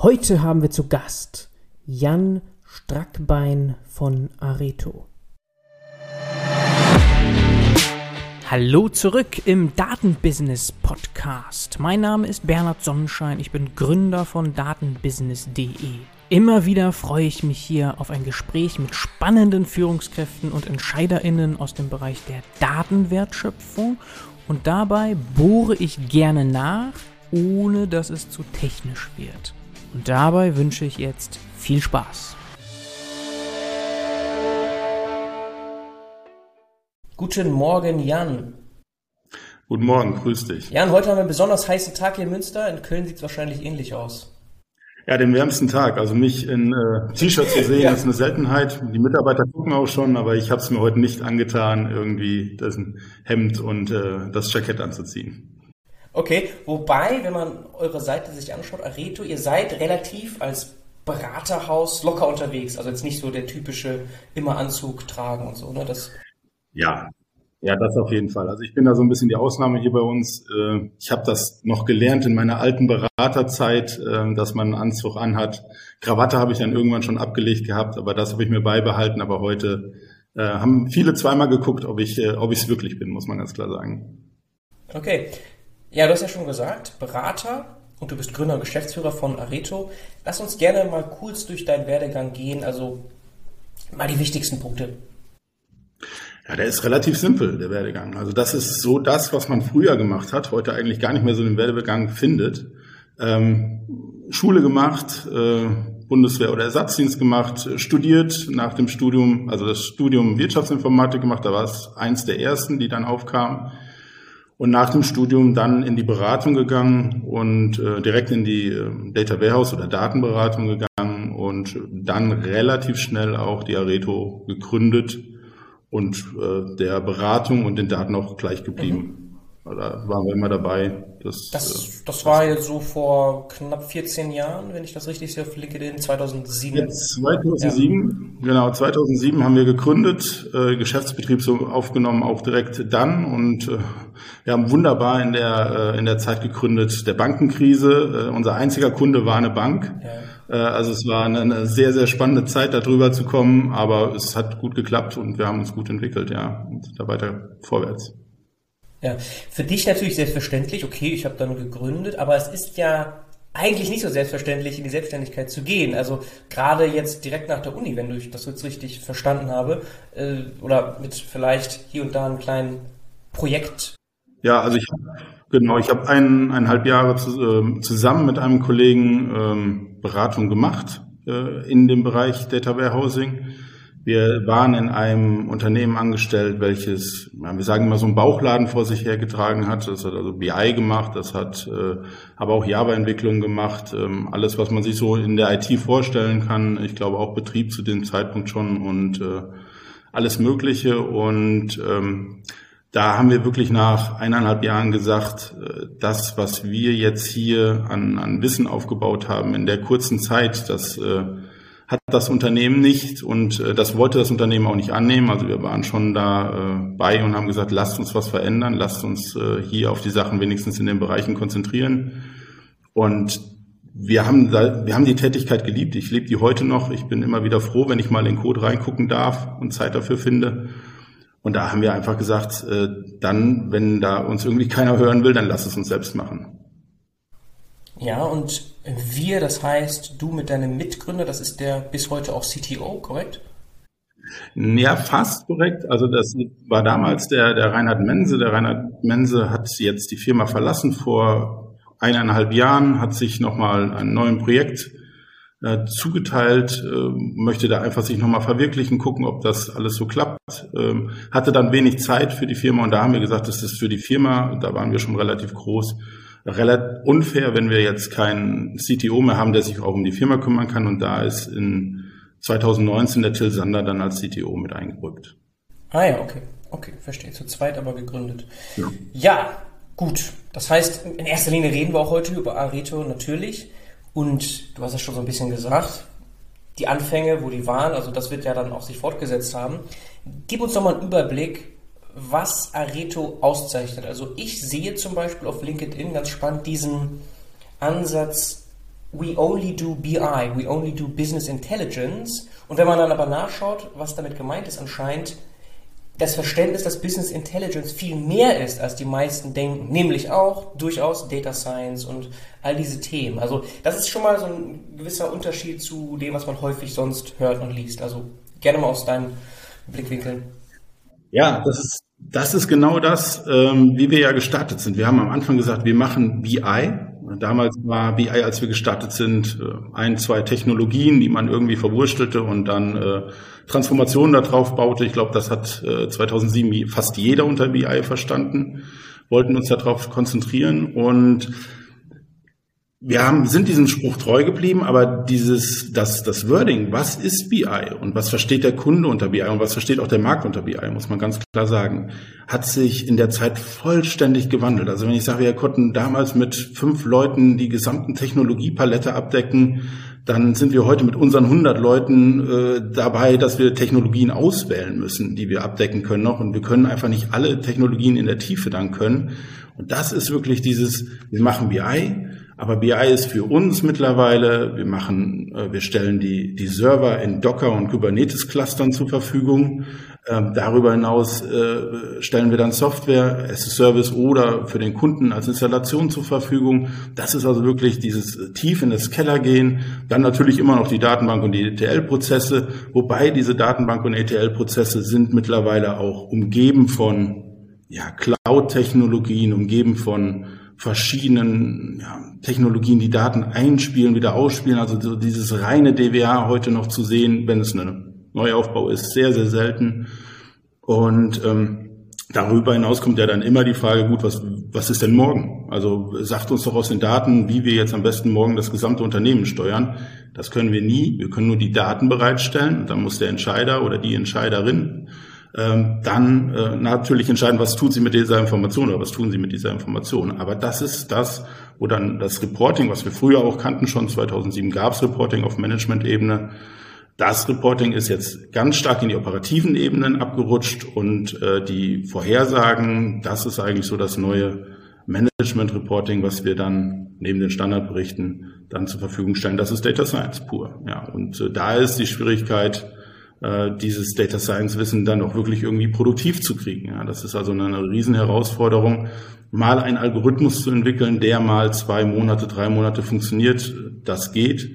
Heute haben wir zu Gast Jan Strackbein von Areto. Hallo zurück im Datenbusiness Podcast. Mein Name ist Bernhard Sonnenschein, ich bin Gründer von datenbusiness.de. Immer wieder freue ich mich hier auf ein Gespräch mit spannenden Führungskräften und Entscheiderinnen aus dem Bereich der Datenwertschöpfung und dabei bohre ich gerne nach, ohne dass es zu technisch wird. Und dabei wünsche ich jetzt viel Spaß. Guten Morgen, Jan. Guten Morgen, grüß dich. Jan, heute haben wir einen besonders heißen Tag hier in Münster. In Köln sieht es wahrscheinlich ähnlich aus. Ja, den wärmsten Tag. Also mich in äh, T-Shirt zu sehen, ja. ist eine Seltenheit. Die Mitarbeiter gucken auch schon, aber ich habe es mir heute nicht angetan, irgendwie das Hemd und äh, das Jackett anzuziehen. Okay, wobei, wenn man eure Seite sich anschaut, Areto, ihr seid relativ als Beraterhaus locker unterwegs. Also jetzt nicht so der typische immer Anzug tragen und so, ne? Das ja, ja, das auf jeden Fall. Also ich bin da so ein bisschen die Ausnahme hier bei uns. Äh, ich habe das noch gelernt in meiner alten Beraterzeit, äh, dass man einen Anzug anhat. Krawatte habe ich dann irgendwann schon abgelegt gehabt, aber das habe ich mir beibehalten. Aber heute äh, haben viele zweimal geguckt, ob ich ob ich es wirklich bin, muss man ganz klar sagen. Okay. Ja, du hast ja schon gesagt, Berater und du bist Gründer und Geschäftsführer von Areto. Lass uns gerne mal kurz durch deinen Werdegang gehen, also mal die wichtigsten Punkte. Ja, der ist relativ simpel, der Werdegang. Also das ist so das, was man früher gemacht hat, heute eigentlich gar nicht mehr so den Werdegang findet. Ähm, Schule gemacht, äh, Bundeswehr oder Ersatzdienst gemacht, studiert nach dem Studium, also das Studium Wirtschaftsinformatik gemacht, da war es eins der ersten, die dann aufkam. Und nach dem Studium dann in die Beratung gegangen und äh, direkt in die äh, Data Warehouse oder Datenberatung gegangen und dann relativ schnell auch die Areto gegründet und äh, der Beratung und den Daten auch gleich geblieben. Mhm. Da waren wir immer dabei. Das, das, äh, das war jetzt so vor knapp 14 Jahren, wenn ich das richtig sehe, auf LinkedIn, 2007. Jetzt 2007, ja. genau, 2007 haben wir gegründet, äh, Geschäftsbetrieb so aufgenommen, auch direkt dann und äh, wir haben wunderbar in der, äh, in der Zeit gegründet, der Bankenkrise. Äh, unser einziger Kunde war eine Bank. Ja äh, also es war eine, sehr, sehr spannende Zeit, darüber zu kommen, aber es hat gut geklappt und wir haben uns gut entwickelt, ja, und da weiter vorwärts. Ja, für dich natürlich selbstverständlich, okay, ich habe dann gegründet, aber es ist ja eigentlich nicht so selbstverständlich, in die Selbstständigkeit zu gehen. Also gerade jetzt direkt nach der Uni, wenn ich das jetzt richtig verstanden habe, äh, oder mit vielleicht hier und da einem kleinen Projekt. Ja, also ich genau, ich habe ein, eineinhalb Jahre zu, äh, zusammen mit einem Kollegen ähm, Beratung gemacht äh, in dem Bereich Data Warehousing. Wir waren in einem Unternehmen angestellt, welches, wir sagen immer so einen Bauchladen vor sich hergetragen hat. Das hat also BI gemacht, das hat äh, aber auch Java-Entwicklung gemacht. Ähm, alles, was man sich so in der IT vorstellen kann. Ich glaube auch Betrieb zu dem Zeitpunkt schon und äh, alles Mögliche. Und ähm, da haben wir wirklich nach eineinhalb Jahren gesagt, äh, das, was wir jetzt hier an, an Wissen aufgebaut haben in der kurzen Zeit, das äh, hat das Unternehmen nicht und äh, das wollte das Unternehmen auch nicht annehmen. Also wir waren schon da äh, bei und haben gesagt, lasst uns was verändern, lasst uns äh, hier auf die Sachen wenigstens in den Bereichen konzentrieren. Und wir haben, da, wir haben die Tätigkeit geliebt. Ich lebe die heute noch. Ich bin immer wieder froh, wenn ich mal in Code reingucken darf und Zeit dafür finde. Und da haben wir einfach gesagt, äh, dann, wenn da uns irgendwie keiner hören will, dann lass es uns selbst machen. Ja, und wir, das heißt, du mit deinem Mitgründer, das ist der bis heute auch CTO, korrekt? Ja, fast korrekt. Also das war damals der, der Reinhard Mense. Der Reinhard Mense hat jetzt die Firma verlassen vor eineinhalb Jahren, hat sich nochmal ein neues Projekt äh, zugeteilt, äh, möchte da einfach sich nochmal verwirklichen, gucken, ob das alles so klappt. Ähm, hatte dann wenig Zeit für die Firma und da haben wir gesagt, das ist für die Firma, da waren wir schon relativ groß, relativ unfair, wenn wir jetzt keinen CTO mehr haben, der sich auch um die Firma kümmern kann und da ist in 2019 der Till Sander dann als CTO mit eingerückt. Ah ja, okay. Okay, verstehe. Zu zweit aber gegründet. Ja. ja, gut. Das heißt, in erster Linie reden wir auch heute über Areto natürlich. Und du hast es schon so ein bisschen gesagt, die Anfänge, wo die waren, also das wird ja dann auch sich fortgesetzt haben. Gib uns doch mal einen Überblick, was Areto auszeichnet. Also ich sehe zum Beispiel auf LinkedIn ganz spannend diesen Ansatz we only do BI, we only do Business Intelligence. Und wenn man dann aber nachschaut, was damit gemeint ist, anscheinend das Verständnis, dass Business Intelligence viel mehr ist, als die meisten denken, nämlich auch durchaus Data Science und all diese Themen. Also das ist schon mal so ein gewisser Unterschied zu dem, was man häufig sonst hört und liest. Also gerne mal aus deinem Blickwinkel. Ja, das ist, das ist genau das, ähm, wie wir ja gestartet sind. Wir haben am Anfang gesagt, wir machen BI, Damals war BI, als wir gestartet sind, äh, ein, zwei Technologien, die man irgendwie verwurstelte und dann äh, Transformationen darauf baute. Ich glaube, das hat äh, 2007 fast jeder unter BI verstanden, wollten uns darauf konzentrieren und wir haben, sind diesem Spruch treu geblieben, aber dieses, das, das Wording, was ist BI und was versteht der Kunde unter BI und was versteht auch der Markt unter BI, muss man ganz klar sagen, hat sich in der Zeit vollständig gewandelt. Also wenn ich sage, wir konnten damals mit fünf Leuten die gesamten Technologiepalette abdecken, dann sind wir heute mit unseren 100 Leuten äh, dabei, dass wir Technologien auswählen müssen, die wir abdecken können noch. Und wir können einfach nicht alle Technologien in der Tiefe dann können. Und das ist wirklich dieses, wir machen BI, aber BI ist für uns mittlerweile, wir machen, äh, wir stellen die, die Server in Docker und Kubernetes Clustern zur Verfügung. Ähm, darüber hinaus äh, stellen wir dann Software as a Service oder für den Kunden als Installation zur Verfügung. Das ist also wirklich dieses tief in das Keller gehen. Dann natürlich immer noch die Datenbank und die ETL-Prozesse, wobei diese Datenbank und ETL-Prozesse sind mittlerweile auch umgeben von ja, Cloud-Technologien, umgeben von verschiedenen ja, Technologien, die Daten einspielen, wieder ausspielen. Also so dieses reine DWA heute noch zu sehen, wenn es ein Neuaufbau ist, sehr, sehr selten. Und ähm, darüber hinaus kommt ja dann immer die Frage, gut, was, was ist denn morgen? Also sagt uns doch aus den Daten, wie wir jetzt am besten morgen das gesamte Unternehmen steuern. Das können wir nie. Wir können nur die Daten bereitstellen. Dann muss der Entscheider oder die Entscheiderin dann äh, natürlich entscheiden, was tut sie mit dieser Information oder was tun sie mit dieser Information. Aber das ist das, wo dann das Reporting, was wir früher auch kannten, schon 2007 gab es Reporting auf Management-Ebene. Das Reporting ist jetzt ganz stark in die operativen Ebenen abgerutscht und äh, die Vorhersagen, das ist eigentlich so das neue Management Reporting, was wir dann neben den Standardberichten dann zur Verfügung stellen. Das ist Data Science pur. Ja, und äh, da ist die Schwierigkeit, äh, dieses Data Science Wissen dann auch wirklich irgendwie produktiv zu kriegen. Ja, das ist also eine Riesenherausforderung, mal einen Algorithmus zu entwickeln, der mal zwei Monate, drei Monate funktioniert. Das geht.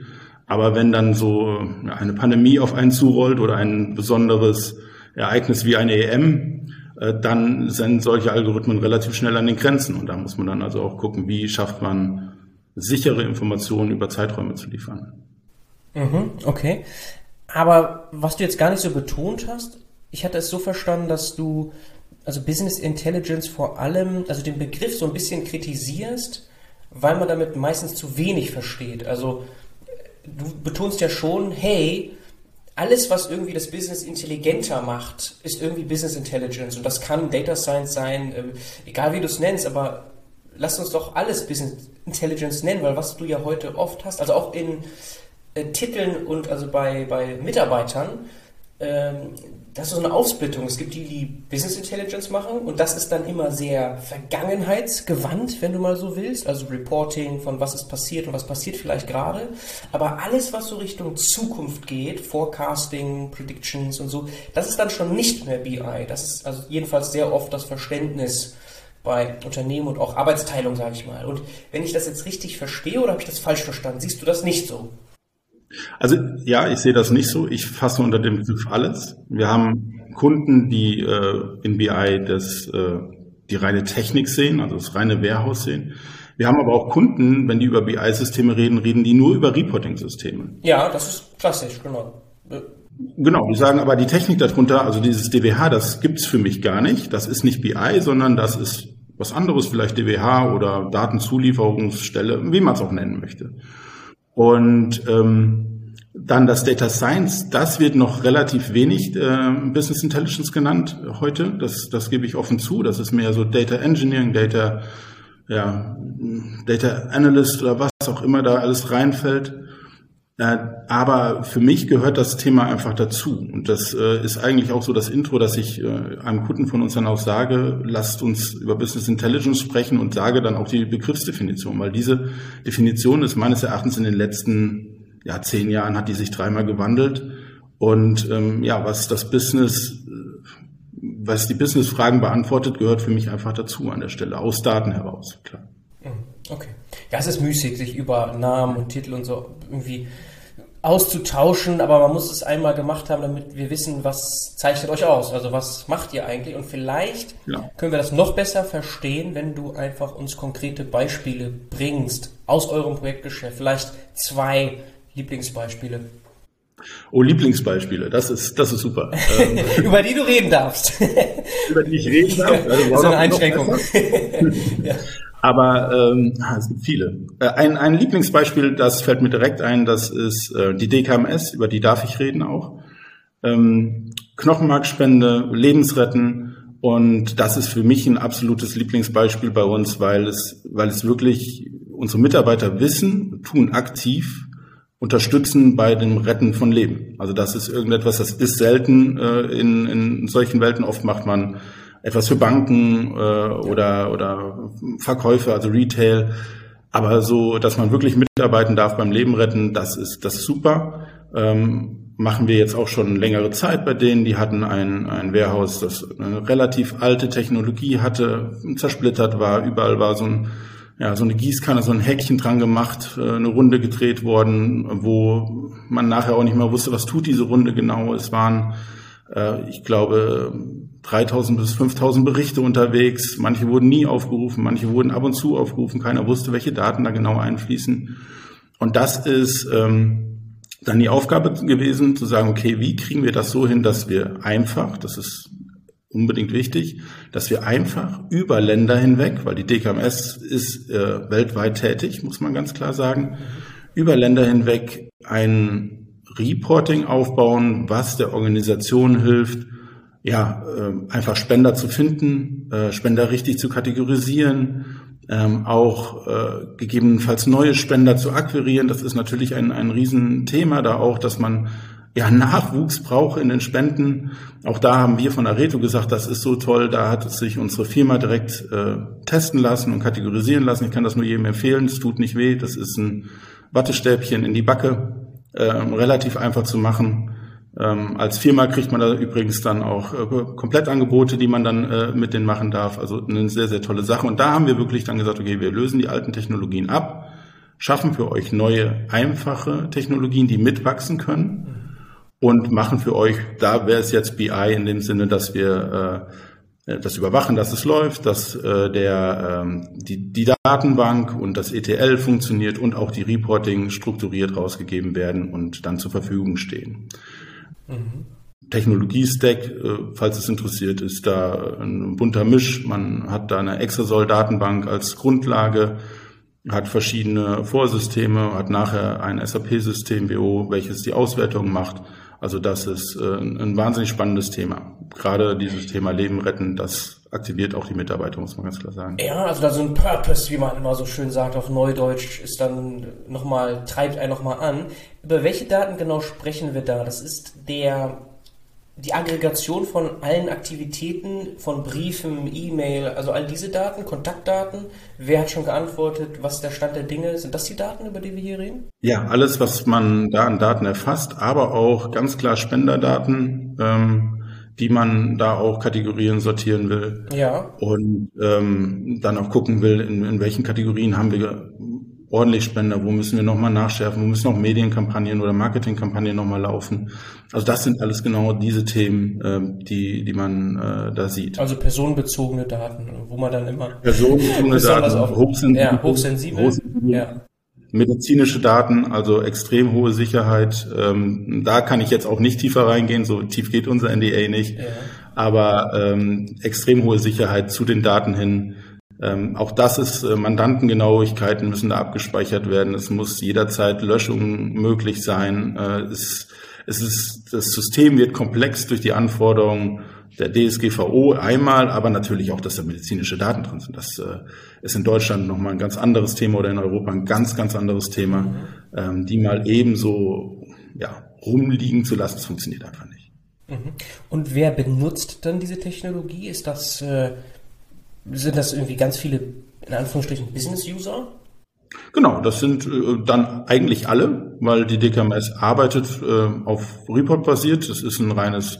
Aber wenn dann so eine Pandemie auf einen zurollt oder ein besonderes Ereignis wie eine EM, äh, dann sind solche Algorithmen relativ schnell an den Grenzen. Und da muss man dann also auch gucken, wie schafft man sichere Informationen über Zeiträume zu liefern. Mhm, okay. Aber was du jetzt gar nicht so betont hast, ich hatte es so verstanden, dass du also Business Intelligence vor allem, also den Begriff so ein bisschen kritisierst, weil man damit meistens zu wenig versteht. Also du betonst ja schon, hey, alles, was irgendwie das Business intelligenter macht, ist irgendwie Business Intelligence. Und das kann Data Science sein, ähm, egal wie du es nennst, aber lass uns doch alles Business Intelligence nennen, weil was du ja heute oft hast, also auch in äh, Titeln und also bei, bei Mitarbeitern, ähm, das ist so eine Aufsplittung. Es gibt die, die Business Intelligence machen und das ist dann immer sehr vergangenheitsgewandt, wenn du mal so willst. Also Reporting von was ist passiert und was passiert vielleicht gerade. Aber alles, was so Richtung Zukunft geht, Forecasting, Predictions und so, das ist dann schon nicht mehr BI. Das ist also jedenfalls sehr oft das Verständnis bei Unternehmen und auch Arbeitsteilung, sage ich mal. Und wenn ich das jetzt richtig verstehe oder habe ich das falsch verstanden, siehst du das nicht so? Also ja, ich sehe das nicht so. Ich fasse unter dem Begriff alles. Wir haben Kunden, die äh, in BI das, äh, die reine Technik sehen, also das reine Warehouse sehen. Wir haben aber auch Kunden, wenn die über BI-Systeme reden, reden die nur über Reporting-Systeme. Ja, das ist klassisch, genau. Genau, die sagen aber die Technik darunter, also dieses DWH, das gibt's für mich gar nicht. Das ist nicht BI, sondern das ist was anderes, vielleicht DWH oder Datenzulieferungsstelle, wie man es auch nennen möchte. Und ähm, dann das Data Science, das wird noch relativ wenig äh, Business Intelligence genannt heute. Das, das gebe ich offen zu. Das ist mehr so Data Engineering, Data, ja, Data Analyst oder was auch immer da alles reinfällt. Äh, aber für mich gehört das Thema einfach dazu. Und das äh, ist eigentlich auch so das Intro, dass ich äh, einem Kunden von uns dann auch sage, lasst uns über Business Intelligence sprechen und sage dann auch die Begriffsdefinition, weil diese Definition ist meines Erachtens in den letzten ja, zehn Jahren hat die sich dreimal gewandelt. Und ähm, ja, was das Business, was die Business-Fragen beantwortet, gehört für mich einfach dazu an der Stelle, aus Daten heraus, klar. Mhm. Okay. Ja, es ist müßig, sich über Namen und Titel und so irgendwie auszutauschen, aber man muss es einmal gemacht haben, damit wir wissen, was zeichnet euch aus, also was macht ihr eigentlich und vielleicht ja. können wir das noch besser verstehen, wenn du einfach uns konkrete Beispiele bringst aus eurem Projektgeschäft, vielleicht zwei Lieblingsbeispiele. Oh, Lieblingsbeispiele, das ist, das ist super. Ähm, über die du reden darfst. über die ich reden darf. Also, das ist eine Einschränkung. ja. Aber ähm, es gibt viele. Äh, ein, ein Lieblingsbeispiel, das fällt mir direkt ein, das ist äh, die DKMS, über die darf ich reden auch. Ähm, Knochenmarkspende, Lebensretten und das ist für mich ein absolutes Lieblingsbeispiel bei uns, weil es, weil es wirklich unsere Mitarbeiter wissen, tun aktiv, unterstützen bei dem Retten von Leben. Also das ist irgendetwas, das ist selten äh, in, in solchen Welten. Oft macht man etwas für Banken äh, oder, oder Verkäufe, also Retail. Aber so, dass man wirklich mitarbeiten darf beim Leben retten, das ist, das ist super. Ähm, machen wir jetzt auch schon längere Zeit bei denen. Die hatten ein, ein Warehouse, das eine relativ alte Technologie hatte, zersplittert war. Überall war so ein, ja, so eine Gießkanne, so ein Häkchen dran gemacht, äh, eine Runde gedreht worden, wo man nachher auch nicht mehr wusste, was tut diese Runde genau. Es waren, äh, ich glaube, 3000 bis 5000 Berichte unterwegs. Manche wurden nie aufgerufen, manche wurden ab und zu aufgerufen. Keiner wusste, welche Daten da genau einfließen. Und das ist ähm, dann die Aufgabe gewesen, zu sagen, okay, wie kriegen wir das so hin, dass wir einfach, das ist unbedingt wichtig, dass wir einfach über Länder hinweg, weil die DKMS ist äh, weltweit tätig, muss man ganz klar sagen, über Länder hinweg ein Reporting aufbauen, was der Organisation hilft, ja, äh, einfach Spender zu finden, äh, Spender richtig zu kategorisieren, ähm, auch äh, gegebenenfalls neue Spender zu akquirieren. Das ist natürlich ein, ein Riesenthema da auch, dass man ja Nachwuchs braucht in den Spenden. Auch da haben wir von Areto gesagt, das ist so toll. Da hat es sich unsere Firma direkt äh, testen lassen und kategorisieren lassen. Ich kann das nur jedem empfehlen. Es tut nicht weh. Das ist ein Wattestäbchen in die Backe, äh, relativ einfach zu machen. Ähm, als Firma kriegt man da übrigens dann auch äh, Komplettangebote, die man dann äh, mit denen machen darf. Also eine sehr, sehr tolle Sache. Und da haben wir wirklich dann gesagt, okay, wir lösen die alten Technologien ab, schaffen für euch neue, einfache Technologien, die mitwachsen können und machen für euch, da wäre es jetzt BI in dem Sinne, dass wir äh, das überwachen, dass es läuft, dass äh, der, ähm, die, die Datenbank und das ETL funktioniert und auch die Reporting strukturiert rausgegeben werden und dann zur Verfügung stehen. Mhm. Technologie-Stack, äh, falls es interessiert, ist da ein bunter Misch. Man hat da eine Exasol-Datenbank als Grundlage, hat verschiedene Vorsysteme, hat nachher ein SAP-System BO, welches die Auswertung macht. Also das ist äh, ein wahnsinnig spannendes Thema. Gerade dieses Thema Leben retten, das aktiviert auch die Mitarbeiter, muss man ganz klar sagen. Ja, also da so ein Purpose, wie man immer so schön sagt auf Neudeutsch, ist dann nochmal, treibt einen nochmal an. Über welche Daten genau sprechen wir da? Das ist der, die Aggregation von allen Aktivitäten, von Briefen, E-Mail, also all diese Daten, Kontaktdaten. Wer hat schon geantwortet? Was der Stand der Dinge? Sind das die Daten, über die wir hier reden? Ja, alles, was man da an Daten erfasst, aber auch ganz klar Spenderdaten. Ähm, die man da auch Kategorien sortieren will. Ja. Und ähm, dann auch gucken will, in, in welchen Kategorien haben wir ordentlich Spender, wo müssen wir nochmal nachschärfen, wo müssen noch Medienkampagnen oder Marketingkampagnen nochmal laufen. Also das sind alles genau diese Themen, äh, die, die man äh, da sieht. Also personenbezogene Daten, wo man dann immer personenbezogene Daten, hochsensibel, ja, hochsensibel, hochsensibel ja medizinische Daten, also extrem hohe Sicherheit. Ähm, da kann ich jetzt auch nicht tiefer reingehen, so tief geht unser NDA nicht. Ja. Aber ähm, extrem hohe Sicherheit zu den Daten hin. Ähm, auch das ist äh, Mandantengenauigkeiten müssen da abgespeichert werden. Es muss jederzeit Löschung möglich sein. Äh, es, es ist, das System wird komplex durch die Anforderungen der DSGVO einmal, aber natürlich auch, dass da medizinische Daten drin sind. Das äh, ist in Deutschland nochmal ein ganz anderes Thema oder in Europa ein ganz, ganz anderes Thema. ähm, die mal ebenso ja, rumliegen zu lassen, das funktioniert einfach nicht. Mhm. Und wer benutzt dann diese Technologie? Ist das, äh, sind das irgendwie ganz viele, in Anführungsstrichen, Business-User? Genau, das sind äh, dann eigentlich alle, weil die DKMS arbeitet äh, auf Report basiert. Das ist ein reines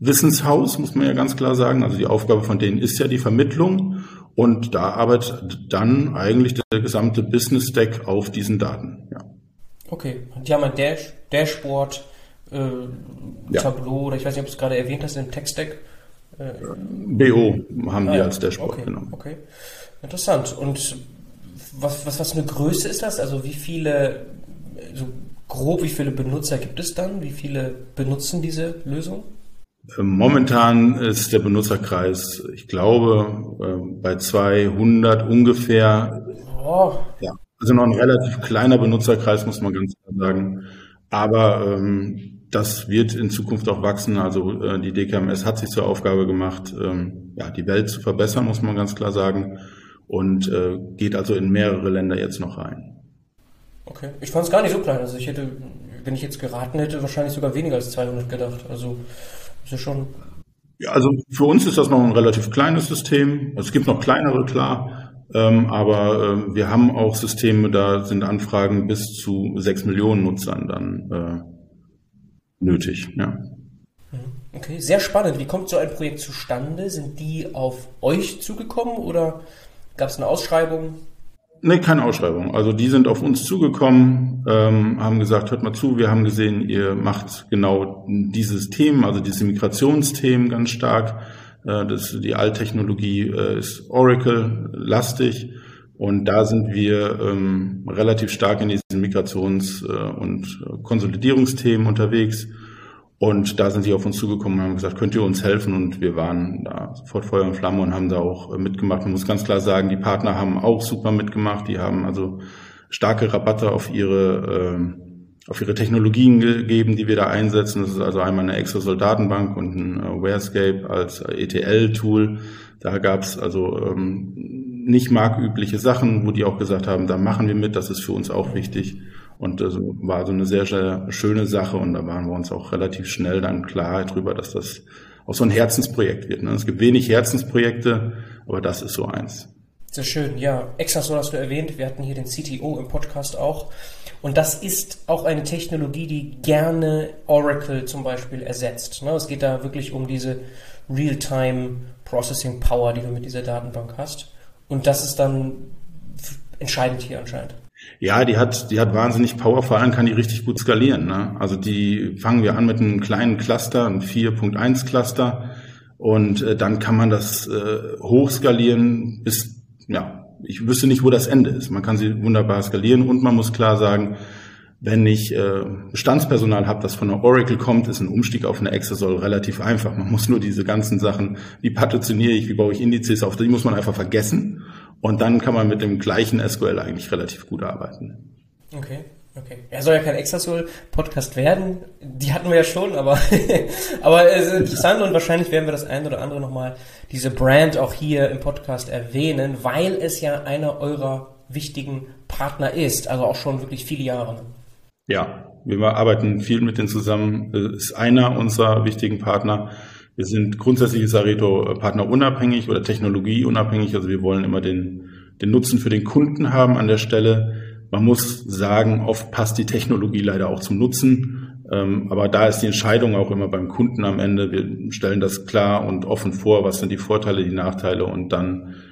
Wissenshaus, muss man ja ganz klar sagen. Also die Aufgabe von denen ist ja die Vermittlung und da arbeitet dann eigentlich der gesamte Business Stack auf diesen Daten. Ja. Okay, die haben ein Dash, Dashboard, äh, ja. Tableau oder ich weiß nicht, ob du es gerade erwähnt hast im Tech-Stack. Äh, BO haben ah, die als Dashboard okay, genommen. Okay, interessant. Und was, was, was für eine Größe ist das? Also wie viele, so grob, wie viele Benutzer gibt es dann? Wie viele benutzen diese Lösung? Momentan ist der Benutzerkreis, ich glaube, äh, bei 200 ungefähr. Oh. Ja, also noch ein relativ kleiner Benutzerkreis, muss man ganz klar sagen. Aber ähm, das wird in Zukunft auch wachsen. Also äh, die DKMS hat sich zur Aufgabe gemacht, ähm, ja, die Welt zu verbessern, muss man ganz klar sagen. Und äh, geht also in mehrere Länder jetzt noch rein. Okay, ich fand es gar nicht so klein. Also ich hätte, wenn ich jetzt geraten hätte, wahrscheinlich sogar weniger als 200 gedacht. Also ist ja schon. Ja, also für uns ist das noch ein relativ kleines System. Also es gibt noch kleinere, klar. Ähm, aber äh, wir haben auch Systeme, da sind Anfragen bis zu sechs Millionen Nutzern dann äh, nötig. Ja. Mhm. Okay, sehr spannend. Wie kommt so ein Projekt zustande? Sind die auf euch zugekommen oder gab es eine Ausschreibung? Nee, keine Ausschreibung. Also die sind auf uns zugekommen, ähm, haben gesagt, hört mal zu, wir haben gesehen, ihr macht genau dieses Thema, also diese Migrationsthemen ganz stark. Äh, das, die Alttechnologie äh, ist Oracle-lastig und da sind wir ähm, relativ stark in diesen Migrations- äh, und Konsolidierungsthemen unterwegs. Und da sind sie auf uns zugekommen und haben gesagt, könnt ihr uns helfen? Und wir waren da sofort Feuer und Flamme und haben da auch äh, mitgemacht. Man muss ganz klar sagen, die Partner haben auch super mitgemacht. Die haben also starke Rabatte auf ihre, äh, auf ihre Technologien gegeben, die wir da einsetzen. Das ist also einmal eine Exosol-Datenbank und ein äh, Warescape als ETL-Tool. Da gab es also ähm, nicht marktübliche Sachen, wo die auch gesagt haben, da machen wir mit, das ist für uns auch wichtig. Und das war so eine sehr, sehr schöne Sache und da waren wir uns auch relativ schnell dann klar drüber, dass das auch so ein Herzensprojekt wird. Ne? Es gibt wenig Herzensprojekte, aber das ist so eins. Sehr schön, ja. Exasol hast du erwähnt, wir hatten hier den CTO im Podcast auch. Und das ist auch eine Technologie, die gerne Oracle zum Beispiel ersetzt. Ne? Es geht da wirklich um diese Real-Time Processing Power, die du mit dieser Datenbank hast. Und das ist dann entscheidend hier anscheinend. Ja, die hat, die hat wahnsinnig Power, vor allem kann die richtig gut skalieren. Ne? Also die fangen wir an mit einem kleinen Cluster, einem 4.1 Cluster und äh, dann kann man das äh, hochskalieren bis, ja, ich wüsste nicht, wo das Ende ist. Man kann sie wunderbar skalieren und man muss klar sagen, wenn ich äh, Bestandspersonal habe, das von der Oracle kommt, ist ein Umstieg auf eine Exasol relativ einfach. Man muss nur diese ganzen Sachen, wie partitioniere ich, wie baue ich Indizes auf, die muss man einfach vergessen. Und dann kann man mit dem gleichen SQL eigentlich relativ gut arbeiten. Okay. Okay. Er soll ja kein Exasol-Podcast werden. Die hatten wir ja schon, aber, aber es ist interessant und wahrscheinlich werden wir das ein oder andere nochmal, diese Brand auch hier im Podcast erwähnen, weil es ja einer eurer wichtigen Partner ist, also auch schon wirklich viele Jahre. Ja, wir arbeiten viel mit denen zusammen. Es ist einer unserer wichtigen Partner. Wir sind grundsätzlich ist Areto Partner unabhängig oder technologieunabhängig. Also wir wollen immer den, den Nutzen für den Kunden haben an der Stelle. Man muss sagen, oft passt die Technologie leider auch zum Nutzen. Ähm, aber da ist die Entscheidung auch immer beim Kunden am Ende. Wir stellen das klar und offen vor, was sind die Vorteile, die Nachteile und dann äh,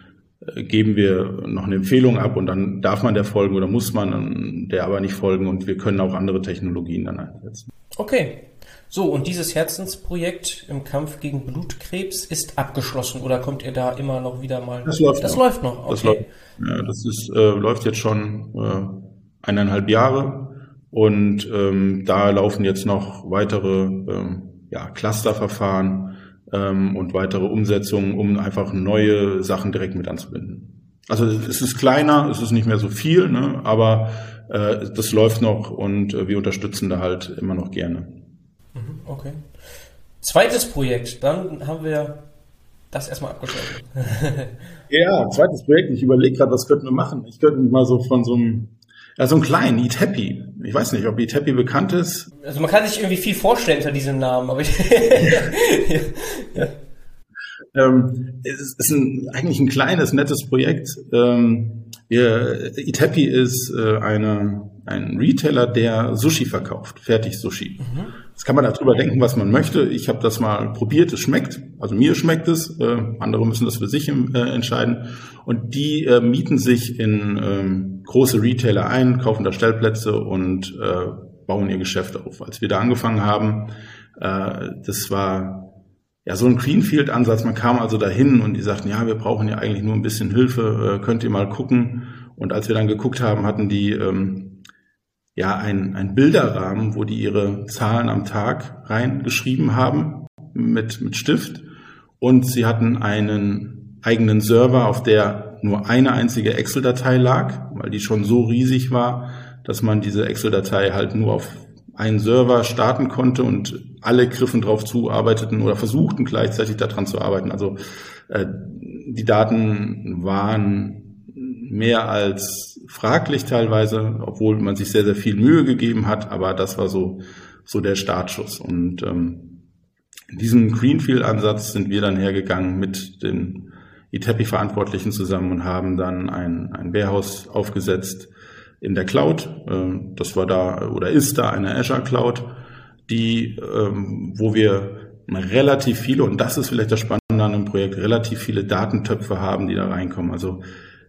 geben wir noch eine Empfehlung ab und dann darf man der folgen oder muss man der aber nicht folgen und wir können auch andere Technologien dann einsetzen. Okay, so, und dieses Herzensprojekt im Kampf gegen Blutkrebs ist abgeschlossen oder kommt ihr da immer noch wieder mal? Das läuft das noch. Läuft noch. Okay. Das, läuft, ja, das ist, äh, läuft jetzt schon äh, eineinhalb Jahre und ähm, da laufen jetzt noch weitere ähm, ja, Clusterverfahren ähm, und weitere Umsetzungen, um einfach neue Sachen direkt mit anzubinden. Also es ist kleiner, es ist nicht mehr so viel, ne, aber äh, das läuft noch und äh, wir unterstützen da halt immer noch gerne. Mhm, okay. Zweites Projekt, dann haben wir das erstmal abgeschlossen. ja, zweites Projekt. Ich überlege gerade, was könnten wir machen. Ich könnte mal so von so einem, ja, so einem kleinen Eat Happy. ich weiß nicht, ob Itepi bekannt ist. Also man kann sich irgendwie viel vorstellen unter diesem Namen, aber ich, ja. Ähm, es ist ein, eigentlich ein kleines, nettes Projekt. Ähm, wir, Itepi ist äh, eine, ein Retailer, der Sushi verkauft, fertig Sushi. Mhm. Jetzt kann man darüber denken, was man möchte. Ich habe das mal probiert, es schmeckt. Also mir schmeckt es. Äh, andere müssen das für sich äh, entscheiden. Und die äh, mieten sich in ähm, große Retailer ein, kaufen da Stellplätze und äh, bauen ihr Geschäft auf. Als wir da angefangen haben, äh, das war ja so ein Greenfield-Ansatz. Man kam also dahin und die sagten, ja, wir brauchen ja eigentlich nur ein bisschen Hilfe, äh, könnt ihr mal gucken. Und als wir dann geguckt haben, hatten die ähm, ja ein, ein Bilderrahmen, wo die ihre Zahlen am Tag reingeschrieben haben mit, mit Stift. Und sie hatten einen eigenen Server, auf der nur eine einzige Excel-Datei lag, weil die schon so riesig war, dass man diese Excel-Datei halt nur auf einen Server starten konnte und alle griffen drauf zu, arbeiteten oder versuchten gleichzeitig daran zu arbeiten. Also äh, die Daten waren mehr als fraglich teilweise, obwohl man sich sehr, sehr viel Mühe gegeben hat, aber das war so, so der Startschuss. Und ähm, in diesem Greenfield-Ansatz sind wir dann hergegangen mit den ITEPI-Verantwortlichen zusammen und haben dann ein, ein Warehouse aufgesetzt, in der Cloud. Ähm, das war da oder ist da eine Azure Cloud, die, ähm, wo wir relativ viele, und das ist vielleicht das Spannende an dem Projekt, relativ viele Datentöpfe haben, die da reinkommen. Also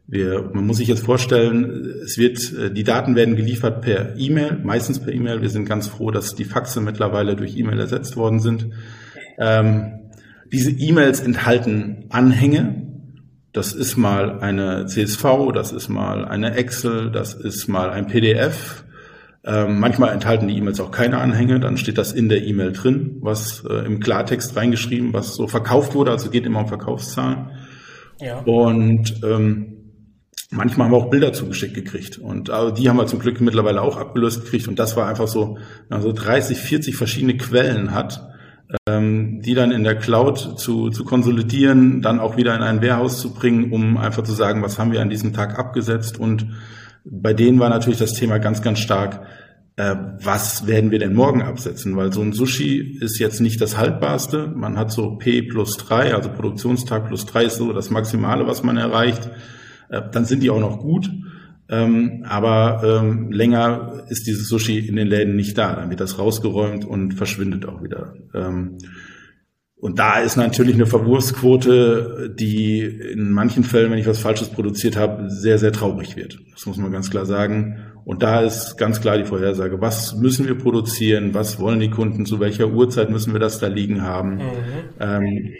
wir, man muss sich jetzt vorstellen, es wird, äh, die Daten werden geliefert per E-Mail, meistens per E-Mail. Wir sind ganz froh, dass die Faxe mittlerweile durch E-Mail ersetzt worden sind. Ähm, diese E-Mails enthalten Anhänge, das ist mal eine CSV, das ist mal eine Excel, das ist mal ein PDF. Ähm, manchmal enthalten die E-Mails auch keine Anhänge, dann steht das in der E-Mail drin, was äh, im Klartext reingeschrieben, was so verkauft wurde, also geht immer um Verkaufszahlen. Ja. Und ähm, manchmal haben wir auch Bilder zugeschickt gekriegt. Und also die haben wir zum Glück mittlerweile auch abgelöst gekriegt. Und das war einfach so, also 30, 40 verschiedene Quellen hat ähm, die dann in der Cloud zu, zu konsolidieren, dann auch wieder in ein Warehouse zu bringen, um einfach zu sagen, was haben wir an diesem Tag abgesetzt. Und bei denen war natürlich das Thema ganz, ganz stark, äh, was werden wir denn morgen absetzen? Weil so ein Sushi ist jetzt nicht das haltbarste. Man hat so P plus drei, also Produktionstag plus drei ist so das Maximale, was man erreicht. Äh, dann sind die auch noch gut. Ähm, aber ähm, länger ist dieses Sushi in den Läden nicht da. Dann wird das rausgeräumt und verschwindet auch wieder. Ähm, und da ist natürlich eine Verwurfsquote, die in manchen Fällen, wenn ich was Falsches produziert habe, sehr, sehr traurig wird. Das muss man ganz klar sagen. Und da ist ganz klar die Vorhersage, was müssen wir produzieren, was wollen die Kunden, zu welcher Uhrzeit müssen wir das da liegen haben. Mhm. Ähm,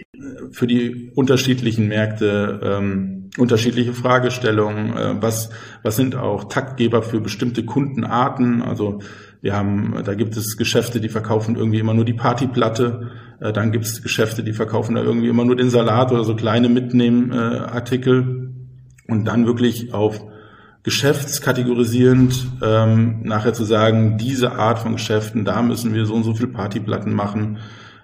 für die unterschiedlichen Märkte ähm, unterschiedliche Fragestellungen, äh, was, was sind auch Taktgeber für bestimmte Kundenarten. Also wir haben, da gibt es Geschäfte, die verkaufen irgendwie immer nur die Partyplatte, äh, dann gibt es Geschäfte, die verkaufen da irgendwie immer nur den Salat oder so kleine Mitnehmartikel und dann wirklich auf geschäftskategorisierend ähm, nachher zu sagen, diese Art von Geschäften, da müssen wir so und so viel Partyplatten machen,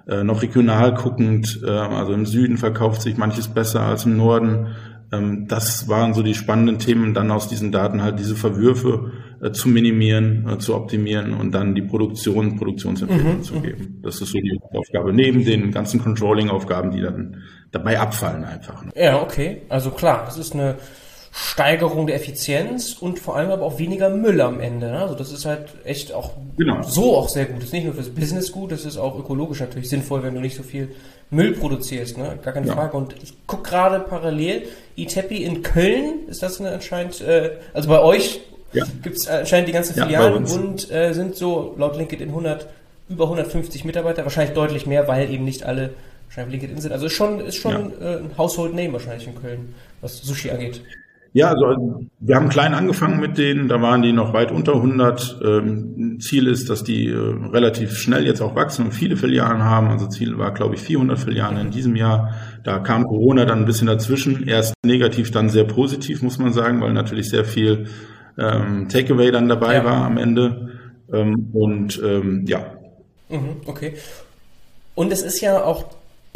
äh, noch regional guckend, äh, also im Süden verkauft sich manches besser als im Norden. Ähm, das waren so die spannenden Themen, dann aus diesen Daten halt diese Verwürfe äh, zu minimieren, äh, zu optimieren und dann die Produktion, Produktionsempfehlungen mhm. zu geben. Das ist so die Aufgabe, neben den ganzen Controlling-Aufgaben, die dann dabei abfallen einfach. Ne? Ja, okay. Also klar, das ist eine Steigerung der Effizienz und vor allem aber auch weniger Müll am Ende. Ne? Also das ist halt echt auch genau. so auch sehr gut. Das ist nicht nur fürs Business gut, das ist auch ökologisch natürlich sinnvoll, wenn du nicht so viel Müll produzierst, ne? Gar keine ja. Frage. Und ich gucke gerade parallel, ITEPI in Köln, ist das eine anscheinend, äh, also bei euch ja. gibt es anscheinend die ganzen Filialen ja, und äh, sind so laut LinkedIn 100, über 150 Mitarbeiter, wahrscheinlich deutlich mehr, weil eben nicht alle wahrscheinlich LinkedIn sind. Also ist schon, ist schon äh, ein Household Name wahrscheinlich in Köln, was Sushi angeht. Ja, also wir haben klein angefangen mit denen, da waren die noch weit unter 100. Ähm, Ziel ist, dass die äh, relativ schnell jetzt auch wachsen und viele Filialen haben. Also Ziel war, glaube ich, 400 Filialen in diesem Jahr. Da kam Corona dann ein bisschen dazwischen. Erst negativ, dann sehr positiv, muss man sagen, weil natürlich sehr viel ähm, Takeaway dann dabei ja. war am Ende. Ähm, und ähm, ja. Mhm, okay. Und es ist ja auch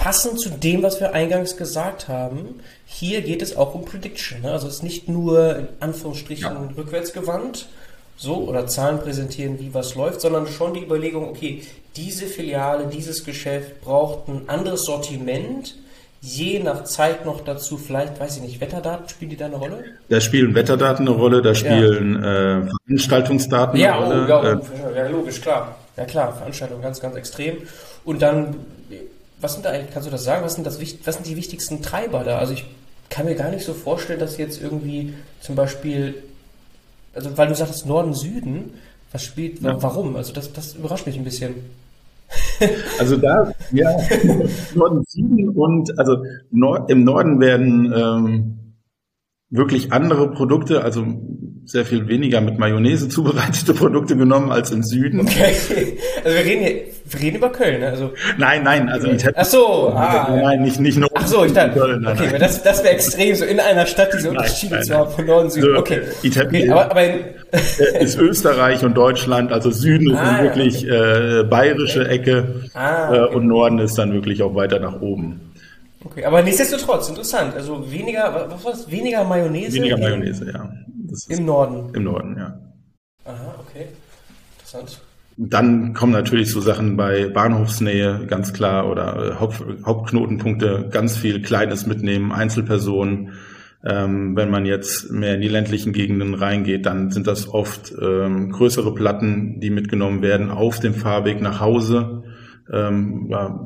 passend zu dem, was wir eingangs gesagt haben, hier geht es auch um Prediction. Ne? Also es ist nicht nur in Anführungsstrichen ja. rückwärts gewandt, so oder Zahlen präsentieren, wie was läuft, sondern schon die Überlegung, okay, diese Filiale, dieses Geschäft braucht ein anderes Sortiment, je nach Zeit noch dazu, vielleicht, weiß ich nicht, Wetterdaten spielen die da eine Rolle? Da spielen Wetterdaten eine Rolle, da spielen ja. äh, Veranstaltungsdaten ja, eine oh, Rolle. Ja, oh, ja, logisch, klar. Ja klar, Veranstaltungen ganz, ganz extrem. Und dann, was sind da eigentlich, kannst du das sagen, was sind, das, was sind die wichtigsten Treiber da? Also ich kann mir gar nicht so vorstellen, dass jetzt irgendwie zum Beispiel, also weil du sagst Norden, Süden, was spielt, ja. warum? Also das, das überrascht mich ein bisschen. Also da, ja, Norden, Süden und also Nord, im Norden werden ähm, wirklich andere Produkte, also sehr viel weniger mit Mayonnaise zubereitete Produkte genommen als im Süden. Okay. Also wir reden hier, wir reden über Köln, ne? Also nein, nein, also hätte, Ach so, ah, nein, nicht nicht nur. Ach so, ich dachte, Köln, nein, okay, nein. das das wäre extrem so in einer Stadt diese Unterschiede zu haben von Norden Süden. So, okay. okay, aber, aber in, ist Österreich und Deutschland, also Süden ist ah, wirklich okay. äh, bayerische Ecke ah, äh, und Norden ist dann wirklich auch weiter nach oben. Okay, aber nichtsdestotrotz, interessant. Also weniger, was war das? Weniger Mayonnaise? Weniger Mayonnaise, ja. Im Norden? Im Norden, ja. Aha, okay. Interessant. Dann kommen natürlich so Sachen bei Bahnhofsnähe, ganz klar, oder äh, Haupt, Hauptknotenpunkte, ganz viel Kleines mitnehmen, Einzelpersonen. Ähm, wenn man jetzt mehr in die ländlichen Gegenden reingeht, dann sind das oft ähm, größere Platten, die mitgenommen werden auf dem Fahrweg nach Hause. Ähm, ja,